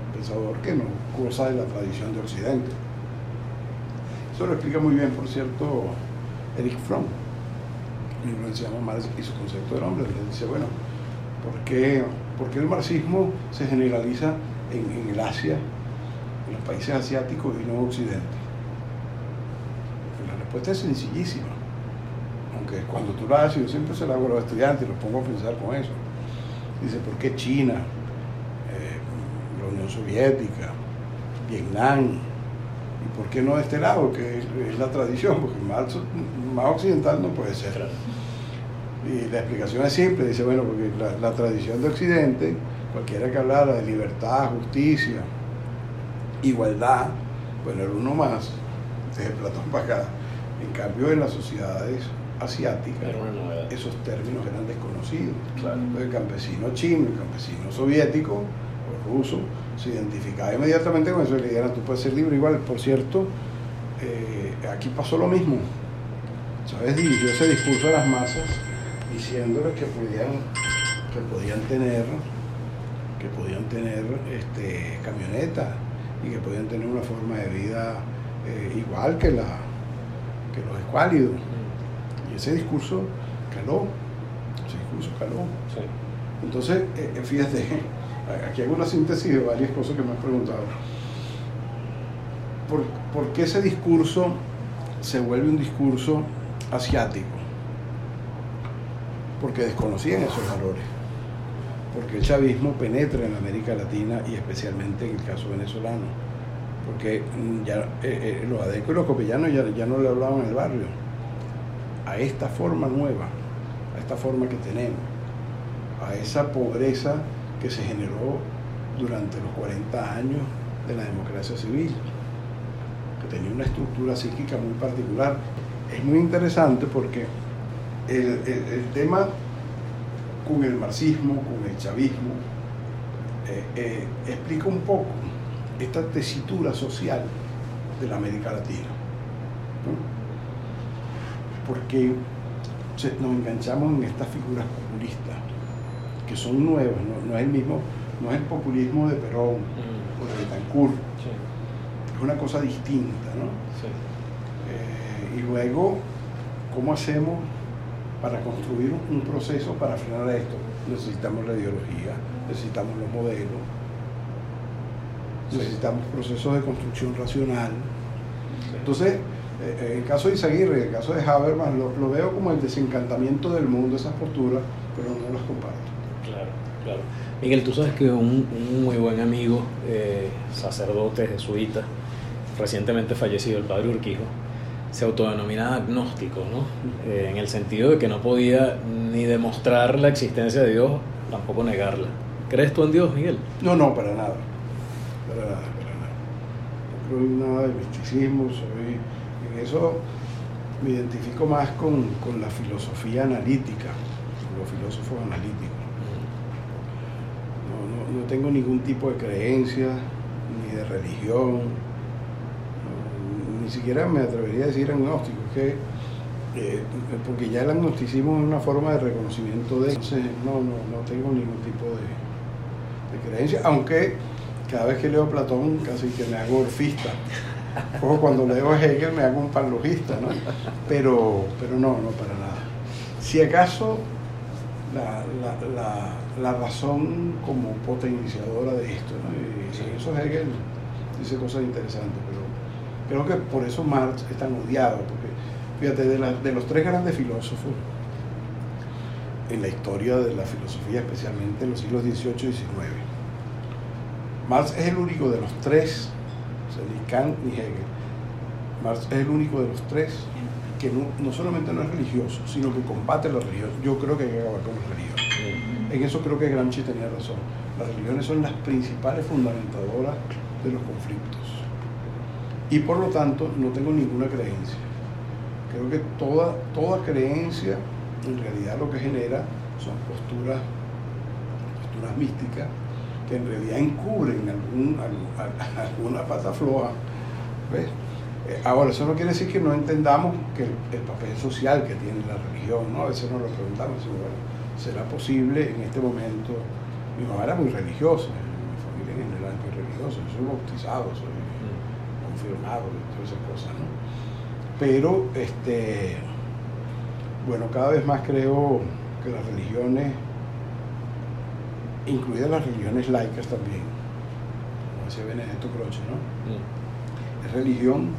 Un pensador que no goza de la tradición de Occidente. Eso lo explica muy bien, por cierto, Eric Fromm. Un libro que se llama Marx y su concepto del hombre. donde dice, bueno, ¿por qué, por qué el marxismo se generaliza en, en el Asia, en los países asiáticos y no en Occidente? La respuesta es sencillísima. Aunque cuando tú la haces, yo siempre se la hago a los estudiantes y los pongo a pensar con eso. Dice, ¿por qué China, eh, la Unión Soviética, Vietnam? ¿Y por qué no de este lado, que es, es la tradición? Porque más, más occidental no puede ser. Y la explicación es simple, dice, bueno, porque la, la tradición de Occidente, cualquiera que hablara de libertad, justicia, igualdad, bueno, era uno más, desde Platón para acá. En cambio, en las sociedades novedad. esos términos eran desconocidos. Claro. El campesino chino, el campesino soviético o ruso se identificaba inmediatamente con eso y le dijeron, tú puedes ser libre igual. Por cierto, eh, aquí pasó lo mismo. Chávez dirigió ese discurso a las masas diciéndoles que podían, que podían tener, que podían tener este, camioneta y que podían tener una forma de vida eh, igual que, la, que los escuálidos. Y ese discurso caló, ese discurso caló. Sí. Entonces, eh, eh, fíjate, aquí hago una síntesis de varias cosas que me has preguntado. ¿Por, por qué ese discurso se vuelve un discurso asiático? Porque desconocían esos valores. Porque el chavismo penetra en América Latina y especialmente en el caso venezolano. Porque ya eh, eh, los adecos y los copellanos ya, ya no le hablaban al barrio. A esta forma nueva, a esta forma que tenemos a esa pobreza que se generó durante los 40 años de la democracia civil, que tenía una estructura psíquica muy particular. Es muy interesante porque el, tema con el marxismo, con el chavismo, eh, eh, explica un poco esta tesitura social de la América Latina. ¿no? Porque nos enganchamos en estas figuras populistas que son nuevas, no, no es el mismo, no es el populismo de Perón Mm. o de Betancourt, Sí. es una cosa distinta, ¿no? Sí. Eh, y luego, ¿cómo hacemos para construir un proceso para frenar esto? Necesitamos la ideología, necesitamos los modelos, necesitamos procesos de construcción racional. Entonces, en el caso de Isaguirre, el caso de Habermas, lo, lo, veo como el desencantamiento del mundo, esas posturas, pero no las comparto. Claro, claro. Miguel, tú sabes que un, un muy buen amigo, eh, sacerdote jesuita, recientemente fallecido, el padre Urquijo, se autodenominaba agnóstico, ¿no? Eh, en el sentido de que no podía ni demostrar la existencia de Dios, tampoco negarla. ¿Crees tú en Dios, Miguel? No, no, para nada. Para nada, para nada. No creo en nada de misticismo, soy, eso me identifico más con, con la filosofía analítica, con los filósofos analíticos. No, no, no tengo ningún tipo de creencia, ni de religión, ni siquiera me atrevería a decir agnóstico, que, eh, porque ya el agnosticismo es una forma de reconocimiento de... Entonces, no, no, no tengo ningún tipo de, de creencia, aunque cada vez que leo Platón casi que me hago orfista. O cuando leo Hegel me hago un panlogista, ¿no? Pero, pero no, no para nada. Si acaso la, la, la, la razón como potenciadora de esto, ¿no? Y, eso Hegel dice cosas interesantes, pero Creo que por eso Marx es tan odiado, porque fíjate, de, la, de los tres grandes filósofos en la historia de la filosofía, especialmente en los siglos XVIII y XIX, Marx es el único de los tres, ni Kant ni Hegel, Marx es el único de los tres que no, no, solamente no es religioso, sino que combate la religión. Yo creo que hay que acabar con la religión. En eso creo que Gramsci tenía razón. Las religiones son las principales fundamentadoras de los conflictos y por lo tanto no tengo ninguna creencia. Creo que toda, toda creencia en realidad lo que genera son posturas, posturas místicas que en realidad encubren algún, alguna pata floja. ¿ves? Eh, ahora, eso no quiere decir que no entendamos que el, el, papel social que tiene la religión, ¿no? A veces nos lo preguntamos, bueno, ¿será posible en este momento? Mi mamá era muy religiosa, mi familia en general es muy religiosa, yo soy bautizado, soy confirmado y todas esas cosas, ¿no? Pero, este, bueno, cada vez más creo que las religiones, incluidas las religiones laicas también, como decía Benedetto Croce, ¿no? Mm. Es religión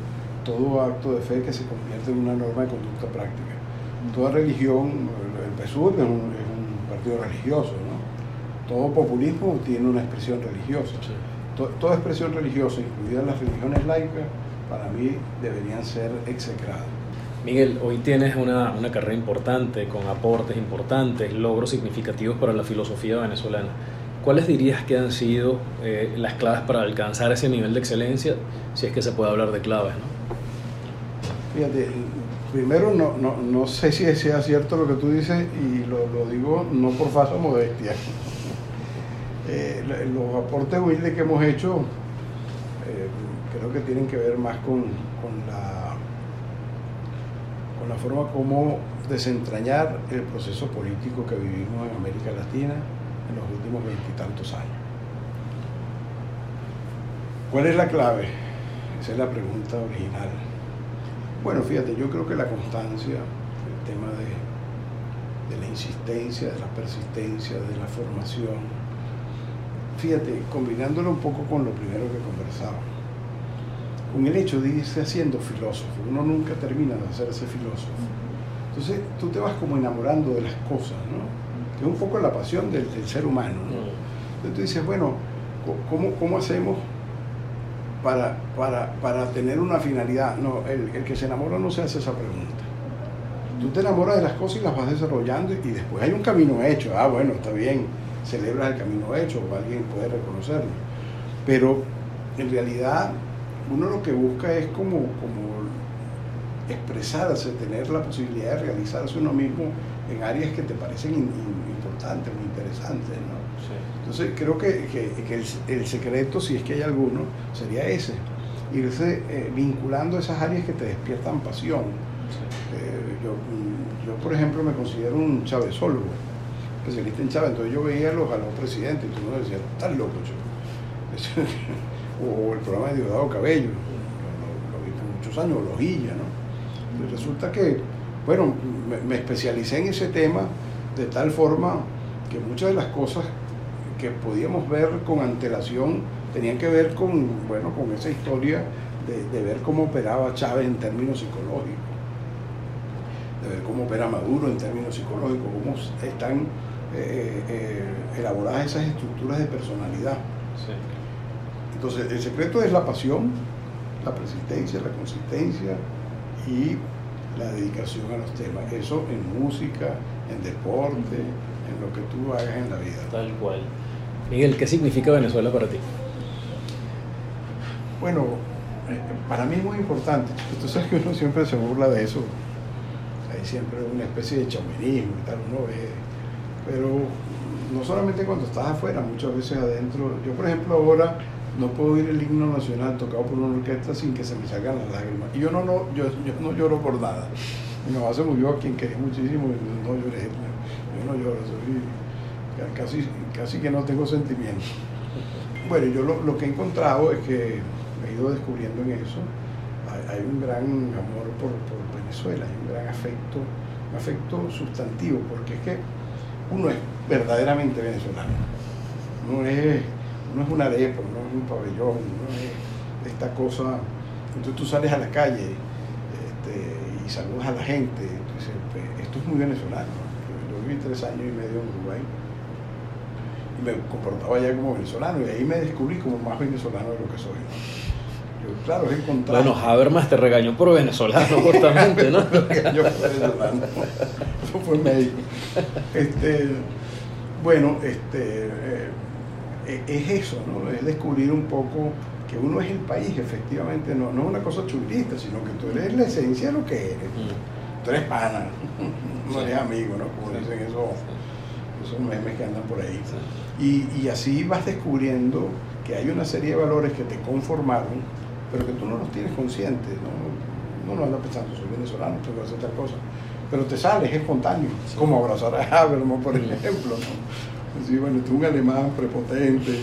todo acto de fe que se convierte en una norma de conducta práctica. Toda religión, el PSUV es un, es un partido religioso, ¿no? Todo populismo tiene una expresión religiosa. Sí toda expresión religiosa, incluidas las religiones laicas, para mí deberían ser execradas. Miguel, hoy tienes una, una, carrera importante, con aportes importantes, logros significativos para la filosofía venezolana. ¿Cuáles dirías que han sido eh, las claves para alcanzar ese nivel de excelencia, si es que se puede hablar de claves? ¿no? Fíjate, primero no, no, no sé si sea cierto lo que tú dices y lo, lo digo no por falsa modestia eh, los aportes humildes que hemos hecho eh, creo que tienen que ver más con, con, la, con la forma como desentrañar el proceso político que vivimos en América Latina en los últimos veintitantos años. ¿Cuál es la clave? Esa es la pregunta original. Bueno, fíjate, yo creo que la constancia, el tema de, la insistencia, de la persistencia, de la formación, fíjate, combinándolo un poco con lo primero que conversaba, con el hecho de irse haciendo filósofo, uno nunca termina de hacerse filósofo. Entonces tú te vas como enamorando de las cosas, ¿no? Que es un poco la pasión del, del ser humano, ¿no? Entonces tú dices, bueno, ¿cómo, cómo hacemos para, para, para, tener una finalidad? No, el, el que se enamora no se hace esa pregunta. Tú te enamoras de las cosas y las vas desarrollando y después hay un camino hecho. Ah, bueno, está bien celebras el camino hecho o alguien puede reconocerlo. Pero en realidad uno lo que busca es como, como expresarse, tener la posibilidad de realizarse uno mismo en áreas que te parecen in, in, importantes, muy interesantes. ¿no? Sí. Entonces creo que, que, que el, el, secreto, si es que hay alguno, sería ese, irse eh, vinculando esas áreas que te despiertan pasión. Sí. Eh, yo, yo, por ejemplo, me considero un chavezólogo especialista en Chávez, entonces yo veía a los, a los presidentes y tú no decías, estás loco, yo. o el programa de Diosdado Cabello, lo, vi muchos años, Lojilla, ¿no? Entonces resulta que, bueno, me, especialicé en ese tema de tal forma que muchas de las cosas que podíamos ver con antelación tenían que ver con, bueno, con esa historia de, ver cómo operaba Chávez en términos psicológicos, de ver cómo opera Maduro en términos psicológicos, cómo están eh, eh, elaboradas esas estructuras de personalidad. Entonces, el secreto es la pasión, la persistencia, la consistencia y la dedicación a los temas. Eso en música, en deporte, en lo que tú hagas en la vida. Tal cual. Miguel, ¿qué significa Venezuela para ti? Bueno, eh, para mí es muy importante. Tú sabes que uno siempre se burla de eso. Hay siempre una especie de chauvinismo y tal, uno ve. Pero no solamente cuando estás afuera, muchas veces adentro. Yo, por ejemplo, ahora no puedo oír el himno nacional tocado por una orquesta sin que se me salgan las lágrimas. Y yo no, no, yo, yo no lloro por nada. Mi mamá se murió a quien quería muchísimo y no lloré. Yo no lloro, soy, casi, casi que no tengo sentimientos. Bueno, yo lo, lo que he encontrado es que me he ido descubriendo en eso. Hay, un gran amor por, por, Venezuela, hay un gran afecto, un afecto sustantivo, porque es que uno es verdaderamente venezolano. No es, no es una arepa, no es un pabellón, no es esta cosa. Entonces tú sales a la calle este, y saludas a la gente, entonces, pues, esto es muy venezolano. Yo viví tres años y medio en Uruguay y me comportaba ya como venezolano y ahí me descubrí como más venezolano de lo que soy claro, es encontrar. Bueno, Habermas te regañó por venezolano, justamente, ¿no? regañó por venezolano. Eso fue médico. Este, bueno, este, eh, es eso, ¿no? Es descubrir un poco que uno es el país, efectivamente, no, no es una cosa chulista, sino que tú eres la esencia de lo que eres. Mm. Tú eres pana, no eres amigo, ¿no? Como dicen esos, esos memes que andan por ahí. Y, y así vas descubriendo que hay una serie de valores que te conformaron pero que tú no los tienes conscientes, no, no, no andas pensando, soy venezolano, tengo que hacer tal cosa, pero te sales, es espontáneo, como abrazar a Habermas, por ejemplo, ¿no? Decir, bueno, tú un alemán prepotente,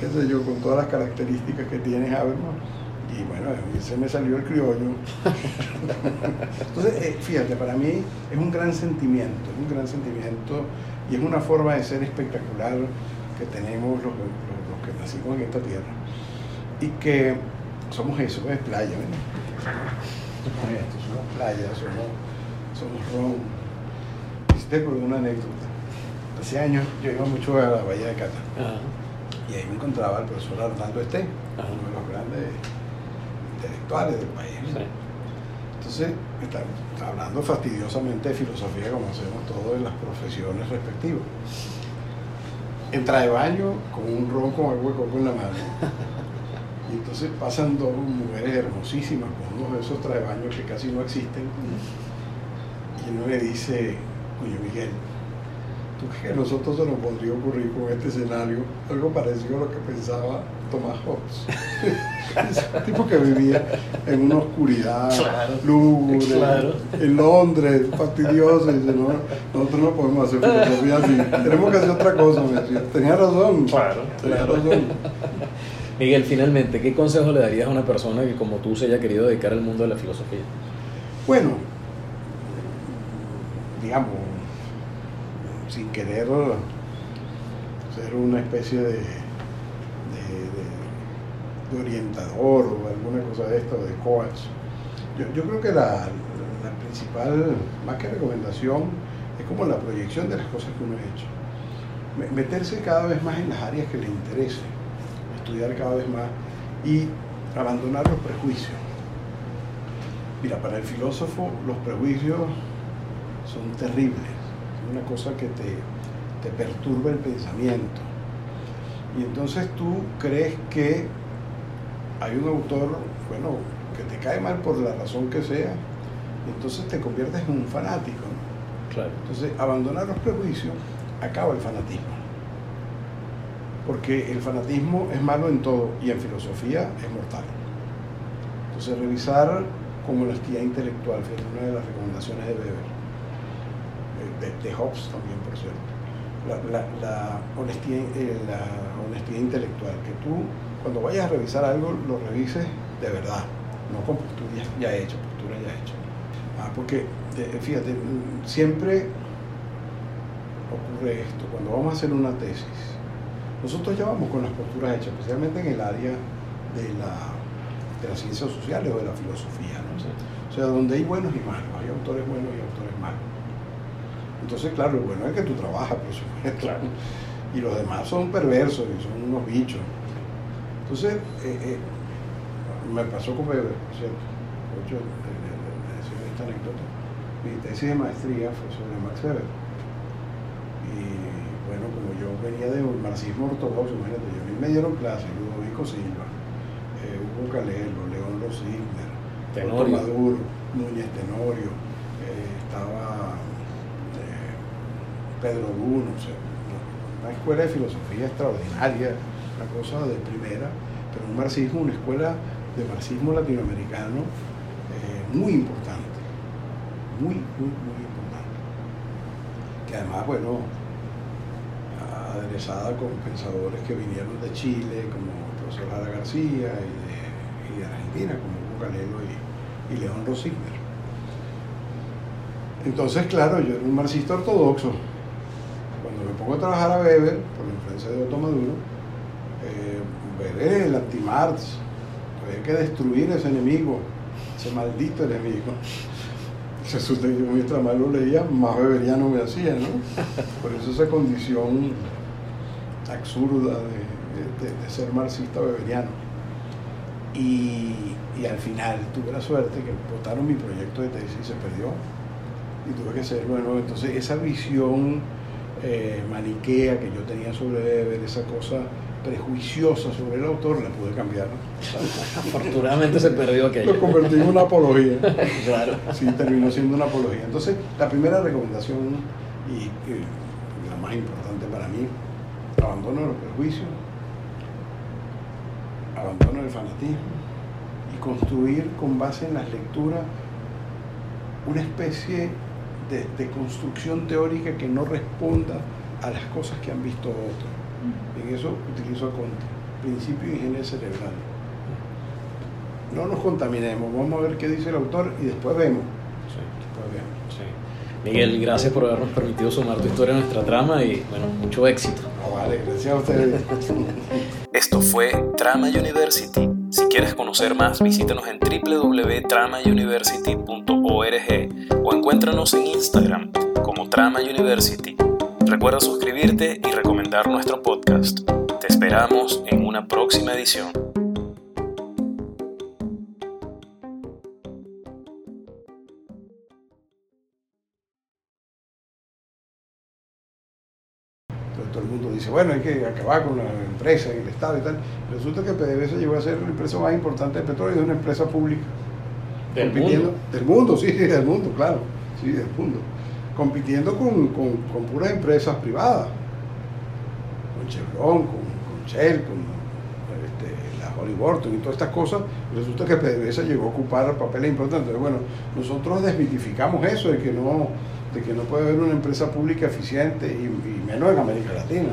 qué sé yo, con todas las características que tiene Habermas, y bueno, se me salió el criollo. Entonces, eh, fíjate, para mí es un gran sentimiento, es un gran sentimiento y es una forma de ser espectacular que tenemos los, los que nacimos en esta tierra y que somos eso, es playa, ¿ven? Somos esto, somos playa, somos, somos ron. Hiciste por una anécdota. Hace años yo iba mucho a la Bahía de Cata. Y ahí me encontraba el profesor Arnaldo Este, uno de los grandes intelectuales del país. Entonces, está, hablando fastidiosamente de filosofía como hacemos todos en las profesiones respectivas. Entra de baño con un ron con agua de coco en la mano. Y entonces pasan dos mujeres hermosísimas con uno de esos traebaños que casi no existen. Y uno le dice, oye Miguel, ¿tú crees que a nosotros se nos podría ocurrir con este escenario algo parecido a lo que pensaba Thomas Hobbes? un tipo que vivía en una oscuridad lúgubre, en Londres, fastidioso, y dice, no, nosotros no podemos hacer filosofía así, tenemos que hacer otra cosa, me decía. Tenía razón, tenía razón. Miguel, finalmente, ¿qué consejo le darías a una persona que como tú se haya querido dedicar al mundo de la filosofía? Bueno, digamos, sin querer ser una especie de, de, orientador o alguna cosa de esto, de coach, yo, creo que la, la, principal, más que recomendación, es como la proyección de las cosas que uno ha hecho. Meterse cada vez más en las áreas que le interesen estudiar cada vez más y abandonar los prejuicios. Mira, para el filósofo los prejuicios son terribles, es una cosa que te, te perturba el pensamiento. Y entonces tú crees que hay un autor, bueno, que te cae mal por la razón que sea, y entonces te conviertes en un fanático. Claro. Entonces, abandonar los prejuicios acaba el fanatismo porque el fanatismo es malo en todo y en filosofía es mortal. Entonces, revisar con honestidad intelectual, es una de las recomendaciones de Weber, eh, de, Hobbes también, por cierto. La, honestidad, eh, la honestidad intelectual, que tú cuando vayas a revisar algo lo revises de verdad, no con posturas ya hechas, posturas ya hechas. Ah, porque, eh, fíjate, siempre ocurre esto, cuando vamos a hacer una tesis, nosotros ya vamos con las posturas hechas, especialmente en el área de la de las ciencias sociales o de la filosofía. ¿no? O sea, donde hay buenos y malos, hay autores buenos y autores malos. Entonces, claro, lo bueno es que tú trabajas, por supuesto. Claro. Y los demás son perversos y son unos bichos. Entonces, eh, eh, me pasó con Weber, ¿cierto? Mucho de, esta anécdota. Mi tesis de maestría fue sobre Max Weber. Y bueno, como yo venía de un marxismo ortodoxo, imagínate, yo a mí me dieron clases, Ludovico Silva, eh, Hugo Calelo, León Rosigner, Tenorio Maduro, Núñez Tenorio, estaba Pedro Bruno, o sea, una escuela de filosofía extraordinaria, una cosa de primera, pero un marxismo, una escuela de marxismo latinoamericano eh, muy importante, muy, muy, muy importante. Que además, bueno, aderezada con pensadores que vinieron de Chile, como profesor Lara García, y de, Argentina, como Hugo Calelo y, y León Rosigner. Entonces, claro, yo era un marxista ortodoxo. Cuando me pongo a trabajar a Weber, por la influencia de Otto Maduro, eh, el anti-Marx. Había que destruir ese enemigo, ese maldito enemigo. Resulta que yo mientras más lo leía, más weberiano me hacía, ¿no? Por eso esa condición absurda de, ser marxista weberiano. Y, y al final tuve la suerte que votaron mi proyecto de tesis y se perdió. Y tuve que hacerlo de nuevo. Entonces esa visión eh, maniquea que yo tenía sobre Weber, esa cosa prejuiciosa sobre el autor, la pude cambiar. Afortunadamente se perdió aquello. Lo convertí en una apología. claro. Sí, terminó siendo una apología. Entonces, la primera recomendación y, y la más importante para mí, abandono los prejuicios, abandono el fanatismo y construir con base en las lecturas una especie de, de, construcción teórica que no responda a las cosas que han visto otros. En eso utilizo a Conte, principio de ingeniería cerebral. No nos contaminemos, vamos a ver qué dice el autor y después vemos. Sí. Después vemos. Sí. Miguel, gracias por habernos permitido sumar tu historia a nuestra trama y bueno, mucho éxito. Vale, gracias a ustedes. Esto fue Trama University. Si quieres conocer más, visítanos en www.tramauniversity.org o encuéntranos en Instagram como Trama University. Recuerda suscribirte y recomendar nuestro podcast. Te esperamos en una próxima edición. Dice, bueno, hay que acabar con la empresa y el Estado y tal. Resulta que PDVSA llegó a ser la empresa más importante de petróleo, es una empresa pública. ¿Del mundo? Del mundo, sí, del mundo, claro, sí, del mundo. Compitiendo con, con, con puras empresas privadas, con Chevron, con, con Shell, con este, la Halliburton y todas estas cosas. Resulta que PDVSA llegó a ocupar papeles importantes. Bueno, nosotros desmitificamos eso de que no de que no puede haber una empresa pública eficiente y, y menos en América Latina.